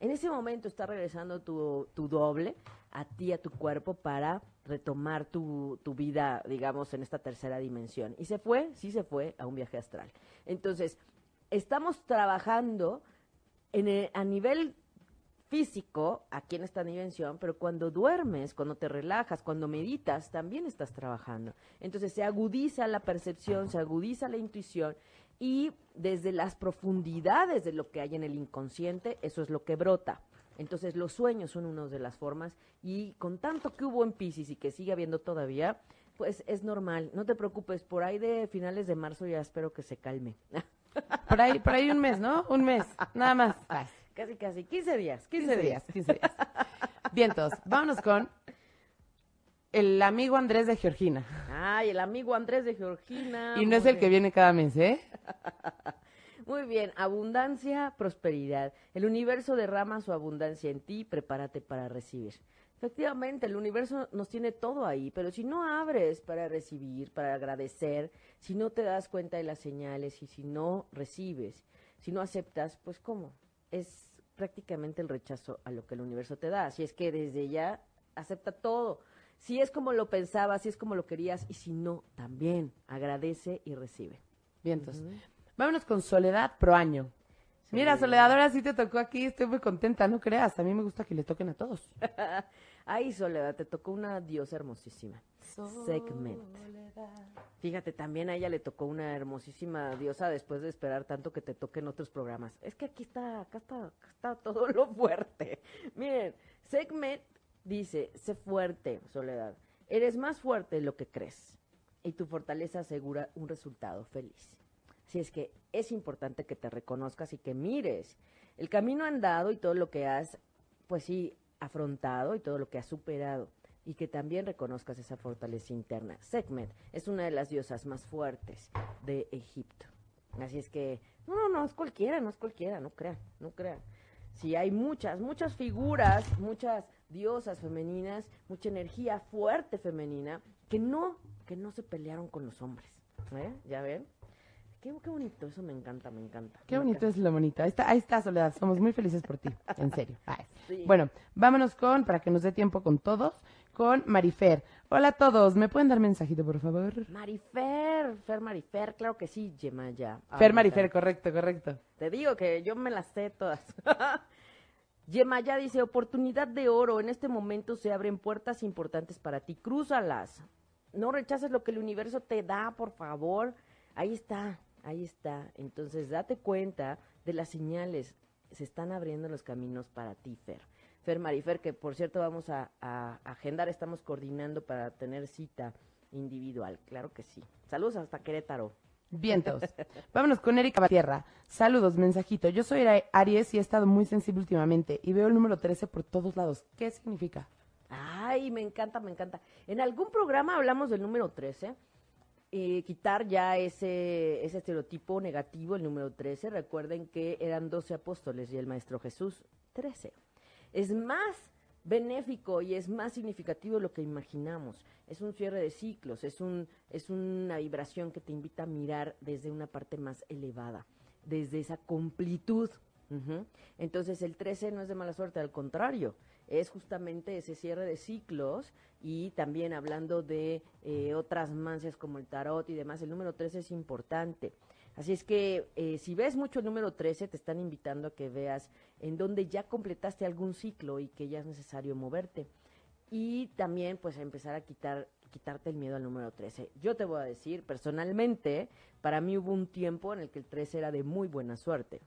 En ese momento está regresando tu, tu doble a ti, a tu cuerpo, para retomar tu, tu vida, digamos, en esta tercera dimensión. Y se fue, sí se fue a un viaje astral. Entonces, estamos trabajando en a nivel físico aquí en esta dimensión, pero cuando duermes, cuando te relajas, cuando meditas, también estás trabajando. Entonces se agudiza la percepción, se agudiza la intuición y desde las profundidades de lo que hay en el inconsciente, eso es lo que brota. Entonces los sueños son una de las formas y con tanto que hubo en Pisces y que sigue habiendo todavía, pues es normal. No te preocupes, por ahí de finales de marzo ya espero que se calme.
Por ahí, por ahí un mes, ¿no? Un mes, nada más. Ay,
casi, casi, 15 días, 15,
15
días.
días, 15 días. Vientos, vámonos con el amigo Andrés de Georgina.
Ay, el amigo Andrés de Georgina.
Y no es el que
bien.
viene cada mes, ¿eh?
Muy bien, abundancia, prosperidad. El universo derrama su abundancia en ti, prepárate para recibir. Efectivamente, el universo nos tiene todo ahí, pero si no abres para recibir, para agradecer, si no te das cuenta de las señales y si no recibes, si no aceptas, pues ¿cómo? Es prácticamente el rechazo a lo que el universo te da. Así es que desde ya acepta todo. Si es como lo pensabas, si es como lo querías, y si no, también agradece y recibe.
Bien, entonces, vámonos con Soledad Pro Año. Mira, Soledad, ahora sí te tocó aquí, estoy muy contenta, no creas, a mí me gusta que le toquen a todos.
Ay, Soledad, te tocó una diosa hermosísima. Segment. Fíjate, también a ella le tocó una hermosísima diosa después de esperar tanto que te toquen otros programas. Es que aquí está, acá está, acá está todo lo fuerte. Miren, Segment dice, sé fuerte, Soledad. Eres más fuerte de lo que crees. Y tu fortaleza asegura un resultado feliz. Así es que es importante que te reconozcas y que mires el camino andado y todo lo que has, pues sí, afrontado y todo lo que has superado y que también reconozcas esa fortaleza interna. Sekhmet es una de las diosas más fuertes de Egipto. Así es que, no, no, no es cualquiera, no es cualquiera, no crean, no crean. Sí, hay muchas, muchas figuras, muchas diosas femeninas, mucha energía fuerte femenina que no, que no se pelearon con los hombres. ¿Eh? ¿Ya ven? Qué, bonito, eso me encanta, me encanta.
Qué bonito es lo bonito. Ahí está, ahí está, Soledad. Somos muy felices por ti, en serio. Bueno, vámonos con, para que nos dé tiempo con todos, con Marifer. Hola a todos, ¿me pueden dar mensajito, por favor?
Marifer, Fer Marifer, claro que sí, Yemaya.
Fer Marifer, correcto, correcto.
Te digo que yo me las sé todas. Yemaya dice, oportunidad de oro, en este momento se abren puertas importantes para ti, crúzalas. No rechaces lo que el universo te da, por favor. Ahí está, Ahí está. Entonces, date cuenta de las señales. Se están abriendo los caminos para ti, Fer. Fer Marifer, que por cierto vamos a, agendar, estamos coordinando para tener cita individual. Claro que sí. Saludos hasta Querétaro.
Vientos. Vámonos con Erika Tierra. Saludos, mensajito. Yo soy Aries y he estado muy sensible últimamente y veo el número 13 por todos lados. ¿Qué significa?
Ay, me encanta, me encanta. En algún programa hablamos del número 13 eh, quitar ya ese, ese estereotipo negativo, el número 13. Recuerden que eran 12 apóstoles y el Maestro Jesús 13. Es más benéfico y es más significativo lo que imaginamos. Es un cierre de ciclos, es, un, es una vibración que te invita a mirar desde una parte más elevada, desde esa completud. Entonces el 13 no es de mala suerte, al contrario, es justamente ese cierre de ciclos y también hablando de eh, otras mancias como el tarot y demás, el número 13 es importante. Así es que eh, si ves mucho el número 13, te están invitando a que veas en donde ya completaste algún ciclo y que ya es necesario moverte. Y también pues empezar a quitar quitarte el miedo al número 13. Yo te voy a decir, personalmente, para mí hubo un tiempo en el que el 13 era de muy buena suerte.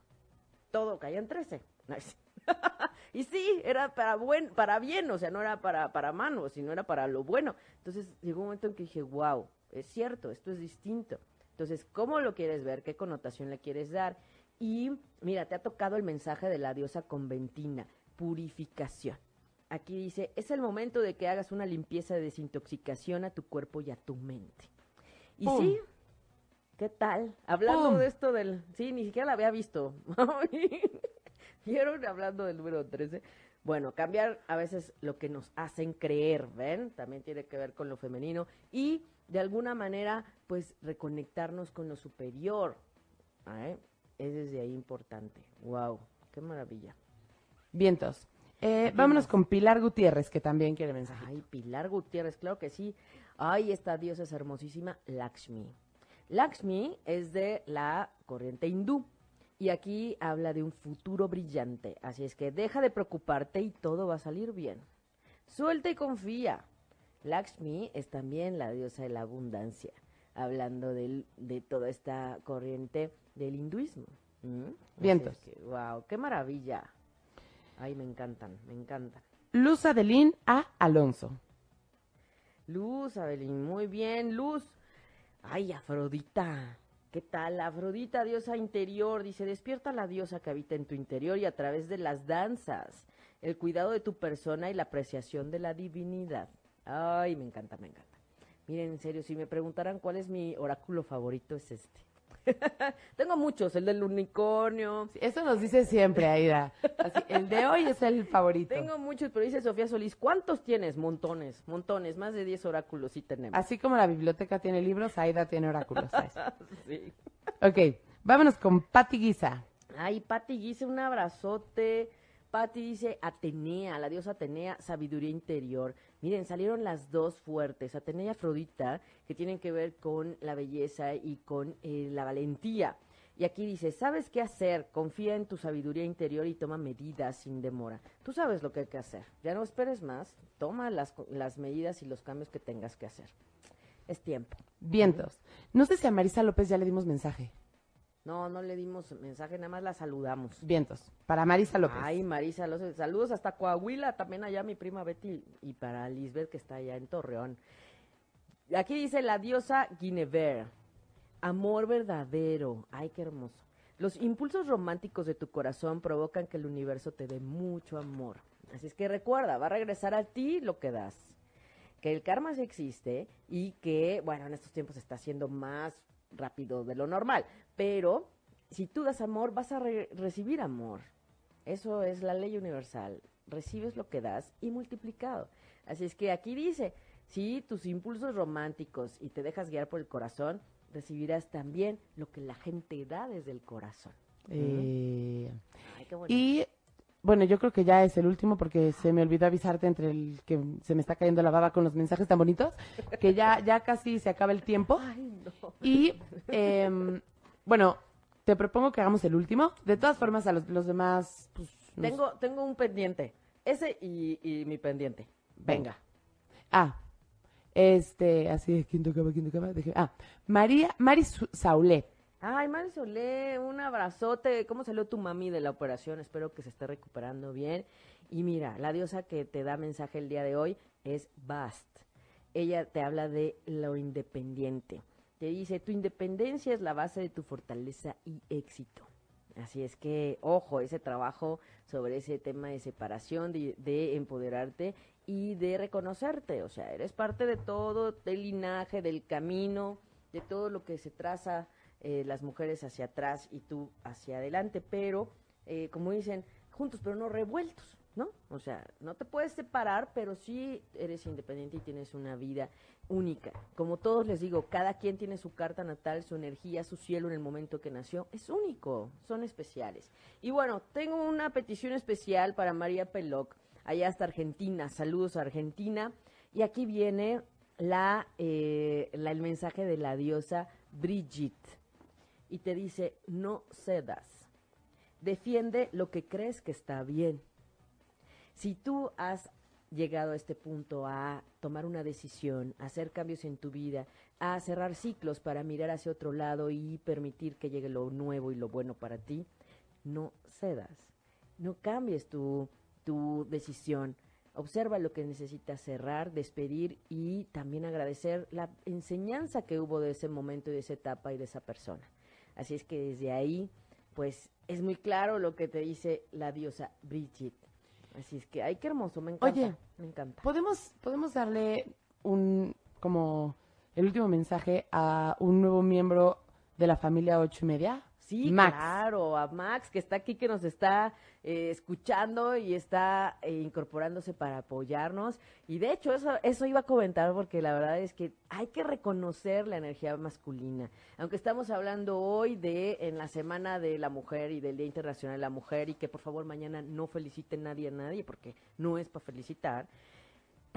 Todo caía en 13. y sí, era para buen, para bien, o sea, no era para, para mano, sino era para lo bueno. Entonces llegó un momento en que dije, wow, es cierto, esto es distinto. Entonces, ¿cómo lo quieres ver? ¿Qué connotación le quieres dar? Y mira, te ha tocado el mensaje de la diosa conventina, purificación. Aquí dice, es el momento de que hagas una limpieza de desintoxicación a tu cuerpo y a tu mente. Y sí, ¿qué tal? Hablando de esto del... Sí, ni siquiera la había visto. ¿Vieron? Hablando del número 13. Bueno, cambiar a veces lo que nos hacen creer, ¿ven? También tiene que ver con lo femenino. Y de alguna manera, pues reconectarnos con lo superior. ¿eh? Es desde ahí importante. ¡Wow! ¡Qué maravilla!
Vientos. Eh, vámonos con Pilar Gutiérrez, que también quiere mensaje.
Ay, Pilar Gutiérrez, claro que sí. Ay, esta diosa es hermosísima, Lakshmi. Lakshmi es de la corriente hindú. Y aquí habla de un futuro brillante, así es que deja de preocuparte y todo va a salir bien. Suelta y confía. Lakshmi es también la diosa de la abundancia, hablando de, de toda esta corriente del hinduismo.
¿Mm? Vientos.
wow, qué maravilla. Ay, me encantan, me encantan.
Luz Adelín A. Alonso.
Luz Adelín, muy bien, Luz. Ay, Afrodita. ¿Qué tal? Afrodita, diosa interior, dice, despierta la diosa que habita en tu interior y a través de las danzas, el cuidado de tu persona y la apreciación de la divinidad. Ay, me encanta, me encanta. Miren, en serio, si me preguntaran cuál es mi oráculo favorito, es este. Tengo muchos, el del unicornio.
eso nos dice siempre, Aida. el de hoy es el favorito.
Tengo muchos, pero dice Sofía Solís, ¿cuántos tienes? Montones, montones, más de 10 oráculos sí tenemos.
Así como la biblioteca tiene libros, Aida tiene oráculos. sí. Ok, vámonos con Patti Guisa.
Ay, Patti Guisa, un abrazote. Patti dice Atenea, la diosa Atenea, sabiduría interior. Miren, salieron las dos fuertes, Atenea y Afrodita, que tienen que ver con la belleza y con eh, la valentía. Y aquí dice, ¿sabes qué hacer? Confía en tu sabiduría interior y toma medidas sin demora. Tú sabes lo que hay que hacer. Ya no esperes más. Toma las, las medidas y los cambios que tengas que hacer. Es tiempo.
Vientos. No sé si a Marisa López ya le dimos mensaje.
No, no le dimos mensaje, nada más la saludamos.
Vientos. Para Marisa López.
Ay, Marisa López. Saludos hasta Coahuila, también allá mi prima Betty y para Lisbeth que está allá en Torreón. Aquí dice la diosa Guinevere. Amor verdadero. Ay, qué hermoso. Los impulsos románticos de tu corazón provocan que el universo te dé mucho amor. Así es que recuerda, va a regresar a ti lo que das. Que el karma sí existe y que, bueno, en estos tiempos está siendo más rápido de lo normal. Pero si tú das amor, vas a re- recibir amor. Eso es la ley universal. Recibes lo que das y multiplicado. Así es que aquí dice, si tus impulsos románticos y te dejas guiar por el corazón, recibirás también lo que la gente da desde el corazón.
Eh,
Ay, qué
y bueno, yo creo que ya es el último porque se me olvidó avisarte entre el que se me está cayendo la baba con los mensajes tan bonitos, que ya, ya casi se acaba el tiempo.
Ay, no.
Y em, bueno, te propongo que hagamos el último. De todas formas, a los, los demás, pues, nos-
Tengo, tengo un pendiente. Ese y, y mi pendiente. Venga.
Ah, este, así de quién tocaba, quién tocaba. Deje- ah, María, Mari Su- Saulet.
Ay, Mari Solé, un abrazote. ¿Cómo salió tu mami de la operación? Espero que se esté recuperando bien. Y mira, la diosa que te da mensaje el día de hoy es Bast. Ella te habla de lo independiente. Te dice, tu independencia es la base de tu fortaleza y éxito. Así es que, ojo, ese trabajo sobre ese tema de separación, de, de empoderarte y de reconocerte. O sea, eres parte de todo, del linaje, del camino, de todo lo que se traza eh, las mujeres hacia atrás y tú hacia adelante. Pero, eh, como dicen, juntos pero no revueltos, ¿no? O sea, no te puedes separar, pero sí eres independiente y tienes una vida única. Como todos les digo, cada quien tiene su carta natal, su energía, su cielo en el momento que nació. Es único, son especiales. Y bueno, tengo una petición especial para María Peloc, allá hasta Argentina. Saludos a Argentina. Y aquí viene eh, el mensaje de la diosa Brigitte. Y te dice, no cedas. Defiende lo que crees que está bien. Si tú has llegado a este punto a tomar una decisión, a hacer cambios en tu vida, a cerrar ciclos para mirar hacia otro lado y permitir que llegue lo nuevo y lo bueno para ti, no cedas, no cambies tu, tu decisión. Observa lo que necesitas cerrar, despedir y también agradecer la enseñanza que hubo de ese momento y de esa etapa y de esa persona. Así es que desde ahí, pues es muy claro lo que te dice la diosa Brigitte. Así es que, ay, qué hermoso, me encanta.
Oye,
me encanta.
¿Podemos, podemos darle un, como, el último mensaje a un nuevo miembro de la familia ocho y media?
Sí,
Max.
claro, a Max que está aquí, que nos está eh, escuchando y está eh, incorporándose para apoyarnos. Y de hecho, eso, eso iba a comentar porque la verdad es que hay que reconocer la energía masculina. Aunque estamos hablando hoy de en la Semana de la Mujer y del Día Internacional de la Mujer y que por favor mañana no feliciten nadie a nadie porque no es para felicitar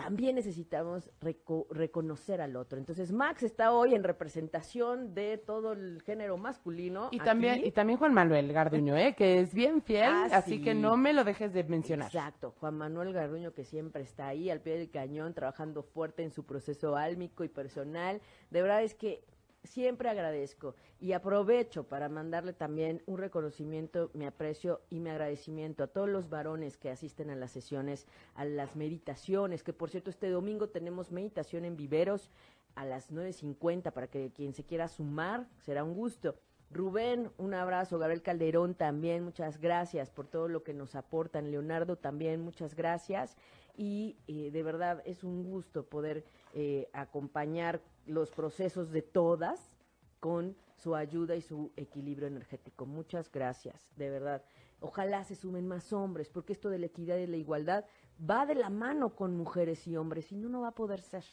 también necesitamos reco- reconocer al otro. Entonces, Max está hoy en representación de todo el género masculino.
Y también, y también Juan Manuel Garduño, ¿eh? que es bien fiel,
Ah,
así
sí.
que no me lo dejes de mencionar.
Exacto, Juan Manuel Garduño que siempre está ahí al pie del cañón, trabajando fuerte en su proceso álmico y personal. De verdad es que siempre agradezco y aprovecho para mandarle también un reconocimiento, mi aprecio y mi agradecimiento a todos los varones que asisten a las sesiones, a las meditaciones, que por cierto este domingo tenemos meditación en viveros a las 9.50 para que quien se quiera sumar, será un gusto. Rubén, un abrazo. Gabriel Calderón también, muchas gracias por todo lo que nos aportan. Leonardo también, muchas gracias. Y eh, de verdad es un gusto poder eh, acompañar los procesos de todas con su ayuda y su equilibrio energético. Muchas gracias, de verdad. Ojalá se sumen más hombres, porque esto de la equidad y la igualdad va de la mano con mujeres y hombres, si no, no va a poder ser.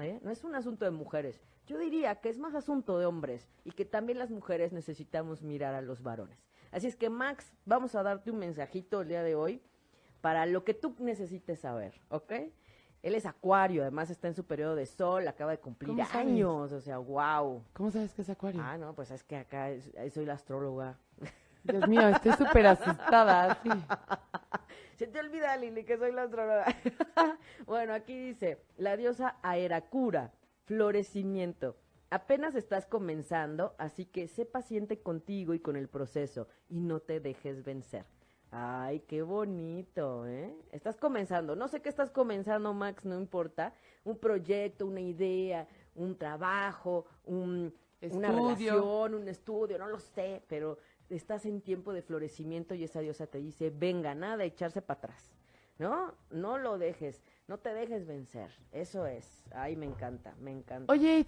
¿eh? No es un asunto de mujeres. Yo diría que es más asunto de hombres y que también las mujeres necesitamos mirar a los varones. Así es que, Max, vamos a darte un mensajito el día de hoy para lo que tú necesites saber, ¿ok? Él es acuario, además está en su periodo de sol, acaba de cumplir años, o sea, wow.
¿Cómo sabes que es acuario?
Ah, no, pues es que acá es- ahí soy la astróloga.
Dios mío, estoy súper asustada. sí.
Se te olvida, Lili, que soy la astróloga. bueno, aquí dice, la diosa Aeracura, florecimiento. Apenas estás comenzando, así que sé paciente contigo y con el proceso y no te dejes vencer. Ay, qué bonito, ¿eh? Estás comenzando. No sé qué estás comenzando, Max, no importa. Un proyecto, una idea, un trabajo, un, una relación, un estudio, no lo sé, pero estás en tiempo de florecimiento y esa diosa te dice, venga, nada echarse para atrás, ¿no? No lo dejes, no te dejes vencer, eso es, ay, me encanta, me encanta.
Oye,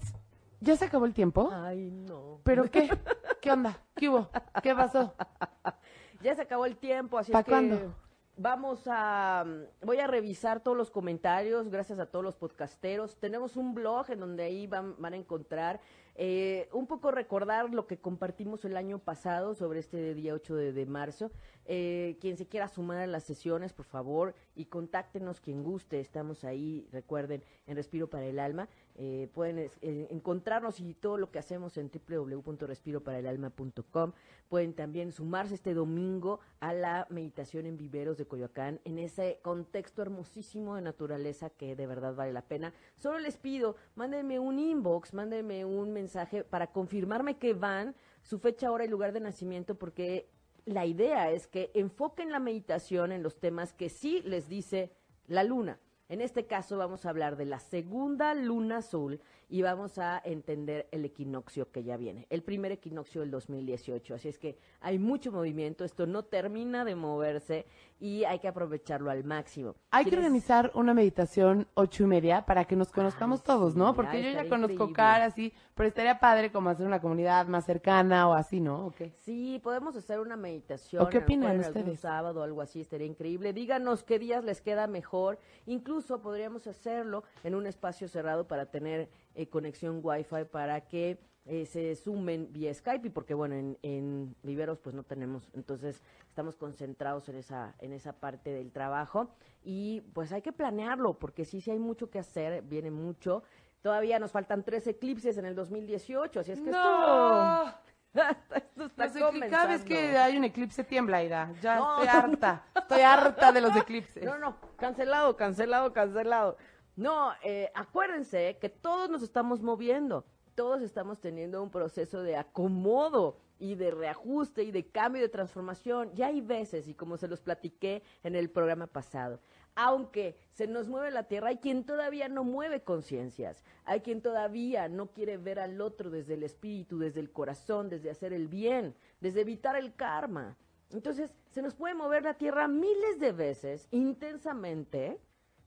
¿ya se acabó el tiempo?
Ay, no.
¿Pero qué? ¿Qué onda? ¿Qué hubo? ¿Qué pasó?
Ya se acabó el tiempo, así
¿Pa'
es que
cuándo?
vamos a voy a revisar todos los comentarios, gracias a todos los podcasteros. Tenemos un blog en donde ahí van, van a encontrar eh, un poco recordar lo que compartimos el año pasado sobre este día 8 de, de marzo. Eh, quien se quiera sumar a las sesiones, por favor, y contáctenos quien guste. Estamos ahí, recuerden, en Respiro para el Alma. Eh, pueden eh, encontrarnos y todo lo que hacemos en www.respiroparaelalma.com. Pueden también sumarse este domingo a la meditación en viveros de Coyoacán, en ese contexto hermosísimo de naturaleza que de verdad vale la pena. Solo les pido, mándenme un inbox, mándenme un mensaje para confirmarme que van, su fecha, hora y lugar de nacimiento, porque la idea es que enfoquen la meditación en los temas que sí les dice la luna. En este caso vamos a hablar de la segunda luna azul y vamos a entender el equinoccio que ya viene, el primer equinoccio del 2018. Así es que hay mucho movimiento, esto no termina de moverse y hay que aprovecharlo al máximo.
Hay que
¿Quieres-
organizar una meditación ocho y media para que nos conozcamos
Ay,
todos,
sí,
¿no? Porque yo ya conozco
increíble.
caras, sí, pero estaría padre como hacer una comunidad más cercana o así, ¿no? ¿O qué?
Sí, podemos hacer una meditación.
¿O qué opinan
en algún
ustedes?
sábado o algo así, estaría increíble. Díganos qué días les queda mejor. Incluso podríamos hacerlo en un espacio cerrado para tener eh, conexión Wi-Fi para que eh, se sumen vía Skype y porque bueno, en, en Viveros pues no tenemos, entonces estamos concentrados en esa, en esa parte del trabajo y pues hay que planearlo porque sí, sí hay mucho que hacer, viene mucho. Todavía nos faltan tres eclipses en el 2018, así es que
¡No!
esto, esto está
Los cada vez que hay un eclipse tiembla. Ya
No.
estoy harta. Estoy harta de los eclipses.
No, no, cancelado, cancelado, cancelado. No, eh, acuérdense que todos nos estamos moviendo, todos estamos teniendo un proceso de acomodo y de reajuste y de cambio y de transformación. Ya hay veces, y como se los platiqué en el programa pasado, aunque se nos mueve la tierra, hay quien todavía no mueve conciencias, hay quien todavía no quiere ver al otro desde el espíritu, desde el corazón, desde hacer el bien, desde evitar el karma. Entonces, se nos puede mover la tierra miles de veces, intensamente,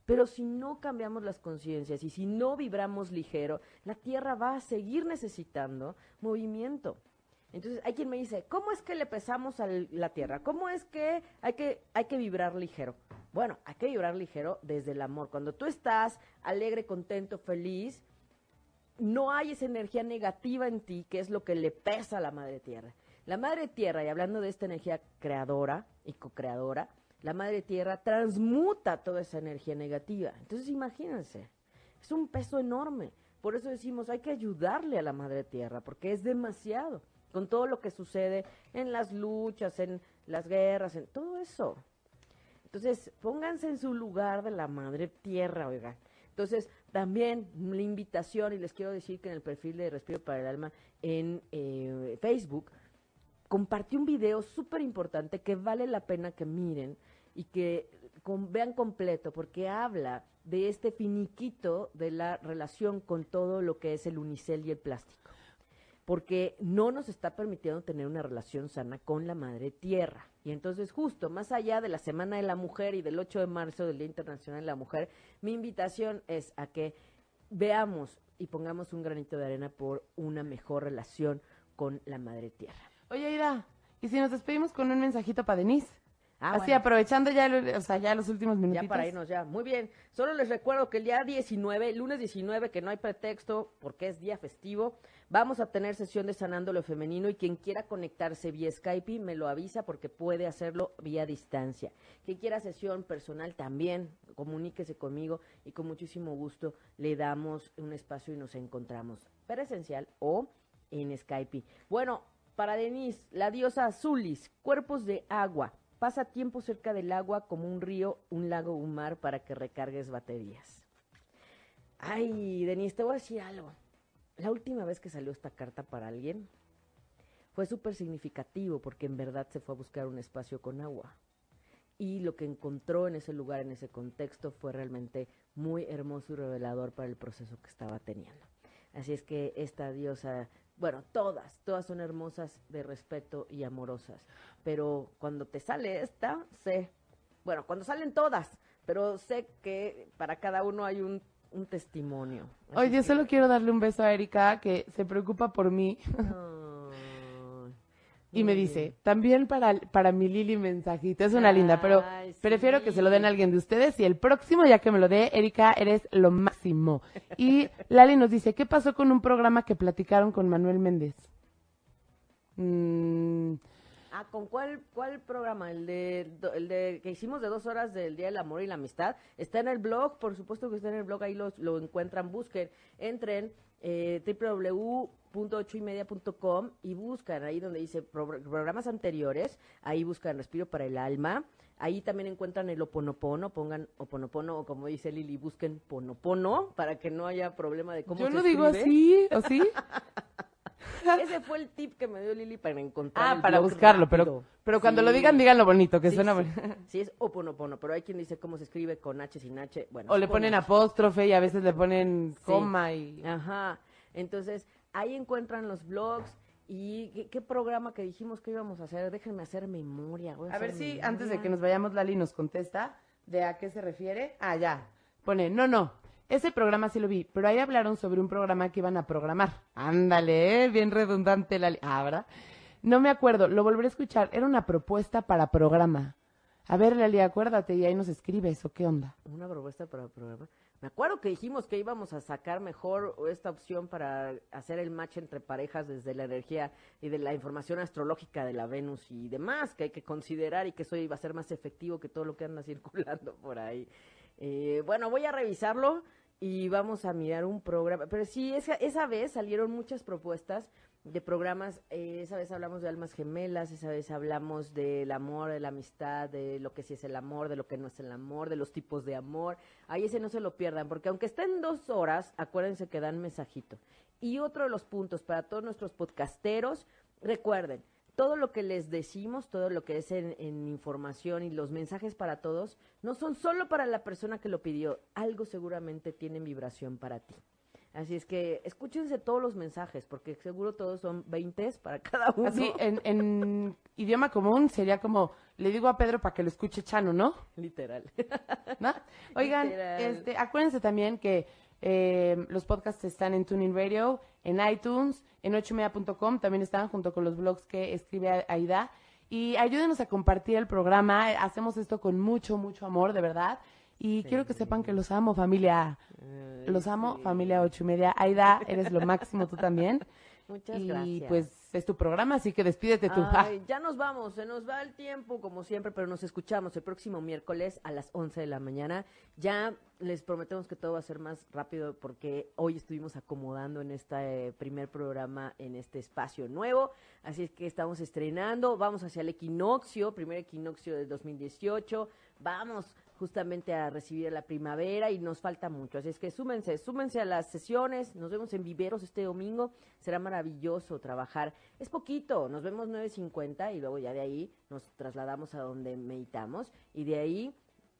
pero si no cambiamos las conciencias y si no vibramos ligero, la tierra va a seguir necesitando movimiento. Entonces, hay quien me dice, ¿cómo es que le pesamos a la tierra? ¿Cómo es que hay, que hay que vibrar ligero? Bueno, hay que vibrar ligero desde el amor. Cuando tú estás alegre, contento, feliz, no hay esa energía negativa en ti, que es lo que le pesa a la madre tierra. La madre tierra, y hablando de esta energía creadora y co-creadora, la madre tierra transmuta toda esa energía negativa. Entonces, imagínense, es un peso enorme. Por eso decimos, hay que ayudarle a la madre tierra, porque es demasiado, con todo lo que sucede en las luchas, en las guerras, en todo eso. Entonces, pónganse en su lugar de la madre tierra, oigan. Entonces, también la invitación, y les quiero decir que en el perfil de Respiro para el Alma en eh, Facebook, compartí un video súper importante que vale la pena que miren y que con- vean completo, porque habla de este finiquito de la relación con todo lo que es el unicel y el plástico porque no nos está permitiendo tener una relación sana con la madre tierra. Y entonces justo, más allá de la Semana de la Mujer y del 8 de marzo del Día Internacional de la Mujer, mi invitación es a que veamos y pongamos un granito de arena por una mejor relación con la madre tierra.
Oye, Aida, ¿y si nos despedimos con un mensajito para Denise?
Ah,
Así
bueno.
aprovechando ya, lo- o sea, ya los últimos
Ya
minutitos.
para irnos ya. Muy bien. Solo les recuerdo que el día 19, el lunes 19, que no hay pretexto porque es día festivo, vamos a tener sesión de Sanando lo Femenino y quien quiera conectarse vía Skype me lo avisa porque puede hacerlo vía distancia. Quien quiera sesión personal también, comuníquese conmigo y con muchísimo gusto le damos un espacio y nos encontramos presencial o en Skype. Bueno, para Denise, la diosa Azulis, cuerpos de agua. Pasa tiempo cerca del agua como un río, un lago, un mar para que recargues baterías. Ay, Denise, te voy a decir algo. La última vez que salió esta carta para alguien fue súper significativo porque en verdad se fue a buscar un espacio con agua. Y lo que encontró en ese lugar, en ese contexto, fue realmente muy hermoso y revelador para el proceso que estaba teniendo. Así es que esta diosa, bueno, todas, todas son hermosas de respeto y amorosas. Pero cuando te sale esta, sé, bueno, cuando salen todas, pero sé que para cada uno hay un, un testimonio.
Oye,
que-
solo quiero darle un beso a Erika, que se preocupa por mí. Y me dice, también para, para mi Lili mensajito. Es una linda, pero prefiero que se lo den a alguien de ustedes. Y el próximo, ya que me lo dé, Erika, eres lo máximo. Y Lali nos dice, ¿qué pasó con un programa que platicaron con Manuel Méndez? Mm,
Ah, ¿con cuál, cuál programa? El de, el de que hicimos de dos horas del Día del Amor y la Amistad. Está en el blog, por supuesto que está en el blog, ahí lo, lo encuentran, busquen, entren eh, www.ochoymedia.com y buscan ahí donde dice pro- programas anteriores, ahí buscan Respiro para el Alma. Ahí también encuentran el oponopono, pongan oponopono o como dice Lili, busquen ponopono para que no haya problema de cómo
yo
se
no digo
escribe.
así, ¿o sí?
Ese fue el tip que me dio Lili para encontrar
Ah,
el
para buscarlo, pero,
rápido.
pero cuando lo
Sí.
digan, díganlo bonito, que
Sí,
suena bonito.
Sí, es oponopono, pero hay quien dice cómo se escribe con H sin H. Bueno,
O le ponen apóstrofe y a veces le ponen coma y...
Ajá. Entonces, ahí encuentran los blogs y ¿qué, qué programa que dijimos que íbamos a hacer. Déjenme hacer memoria. voy
A ver
hacer
si
memoria.
antes de que nos vayamos Lali nos contesta de a qué se refiere. Ah, ya. Pone, no, no, ese programa sí lo vi, pero ahí hablaron sobre un programa que iban a programar. Ándale, ¿eh? bien redundante Lali. Ah, ¿verdad? No me acuerdo, lo volveré a escuchar. Era una propuesta para programa. A ver, Lali, acuérdate y ahí nos escribes o qué onda.
Una propuesta para programa. Me acuerdo que dijimos que íbamos a sacar mejor esta opción para hacer el match entre parejas desde la energía y de la información astrológica de la Venus y demás, que hay que considerar y que eso iba a ser más efectivo que todo lo que anda circulando por ahí. Eh, bueno, voy a revisarlo y vamos a mirar un programa. Pero sí, esa, esa vez salieron muchas propuestas de programas. eh, esa vez hablamos de almas gemelas, esa vez hablamos del amor, de la amistad, de lo que sí es el amor, de lo que no es el amor, de los tipos de amor. Ahí ese no se lo pierdan, porque aunque estén dos horas, acuérdense que dan mensajito. Y otro de los puntos para todos nuestros podcasteros, recuerden, todo lo que les decimos, todo lo que es en, información y los mensajes para todos, no son solo para la persona que lo pidió, algo seguramente tienen vibración para ti. Así es que escúchense todos los mensajes, porque seguro todos son 20 para cada uno.
Así, en, en idioma común sería como, le digo a Pedro para que lo escuche Chano, ¿no?
Literal.
¿no? Oigan,
Literal.
este, acuérdense también que eh, los podcasts están en Tuning Radio, en iTunes, en ochomedia.com, también están junto con los blogs que escribe Aida. Y ayúdenos a compartir el programa, hacemos esto con mucho, mucho amor, de verdad. Y quiero que sepan que los amo, familia.
Ay,
Los amo,
sí.
familia ocho y media. Aida, eres lo máximo tú también.
Muchas
y
gracias.
pues es tu programa, así que despídete tú.
Ay, ya nos vamos, se nos va el tiempo como siempre, pero nos escuchamos el próximo miércoles a las 11 de la mañana. Ya les prometemos que todo va a ser más rápido porque hoy estuvimos acomodando en este eh, primer programa en este espacio nuevo, así es que estamos estrenando, vamos hacia el equinoccio, primer equinoccio del 2018, vamos justamente a recibir la primavera y nos falta mucho, así es que súmense, súmense a las sesiones, nos vemos en Viveros este domingo, será maravilloso trabajar, es poquito, nos vemos 9.50 y luego ya de ahí nos trasladamos a donde meditamos y de ahí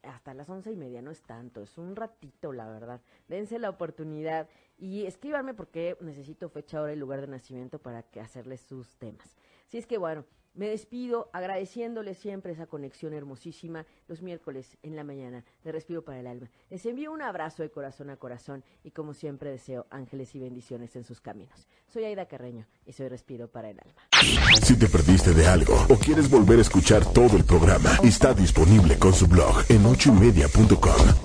hasta las once y media, no es tanto, es un ratito, la verdad. Dense la oportunidad y escríbanme porque necesito fecha, hora y lugar de nacimiento para que hacerles sus temas. Así es que bueno, me despido agradeciéndoles siempre esa conexión hermosísima los miércoles en la mañana de Respiro para el Alma. Les envío un abrazo de corazón a corazón y como siempre deseo ángeles y bendiciones en sus caminos. Soy Aida Carreño y soy Respiro para el Alma.
Si te perdiste de algo o quieres volver a escuchar todo el programa, está disponible con su blog en ochoymedia.com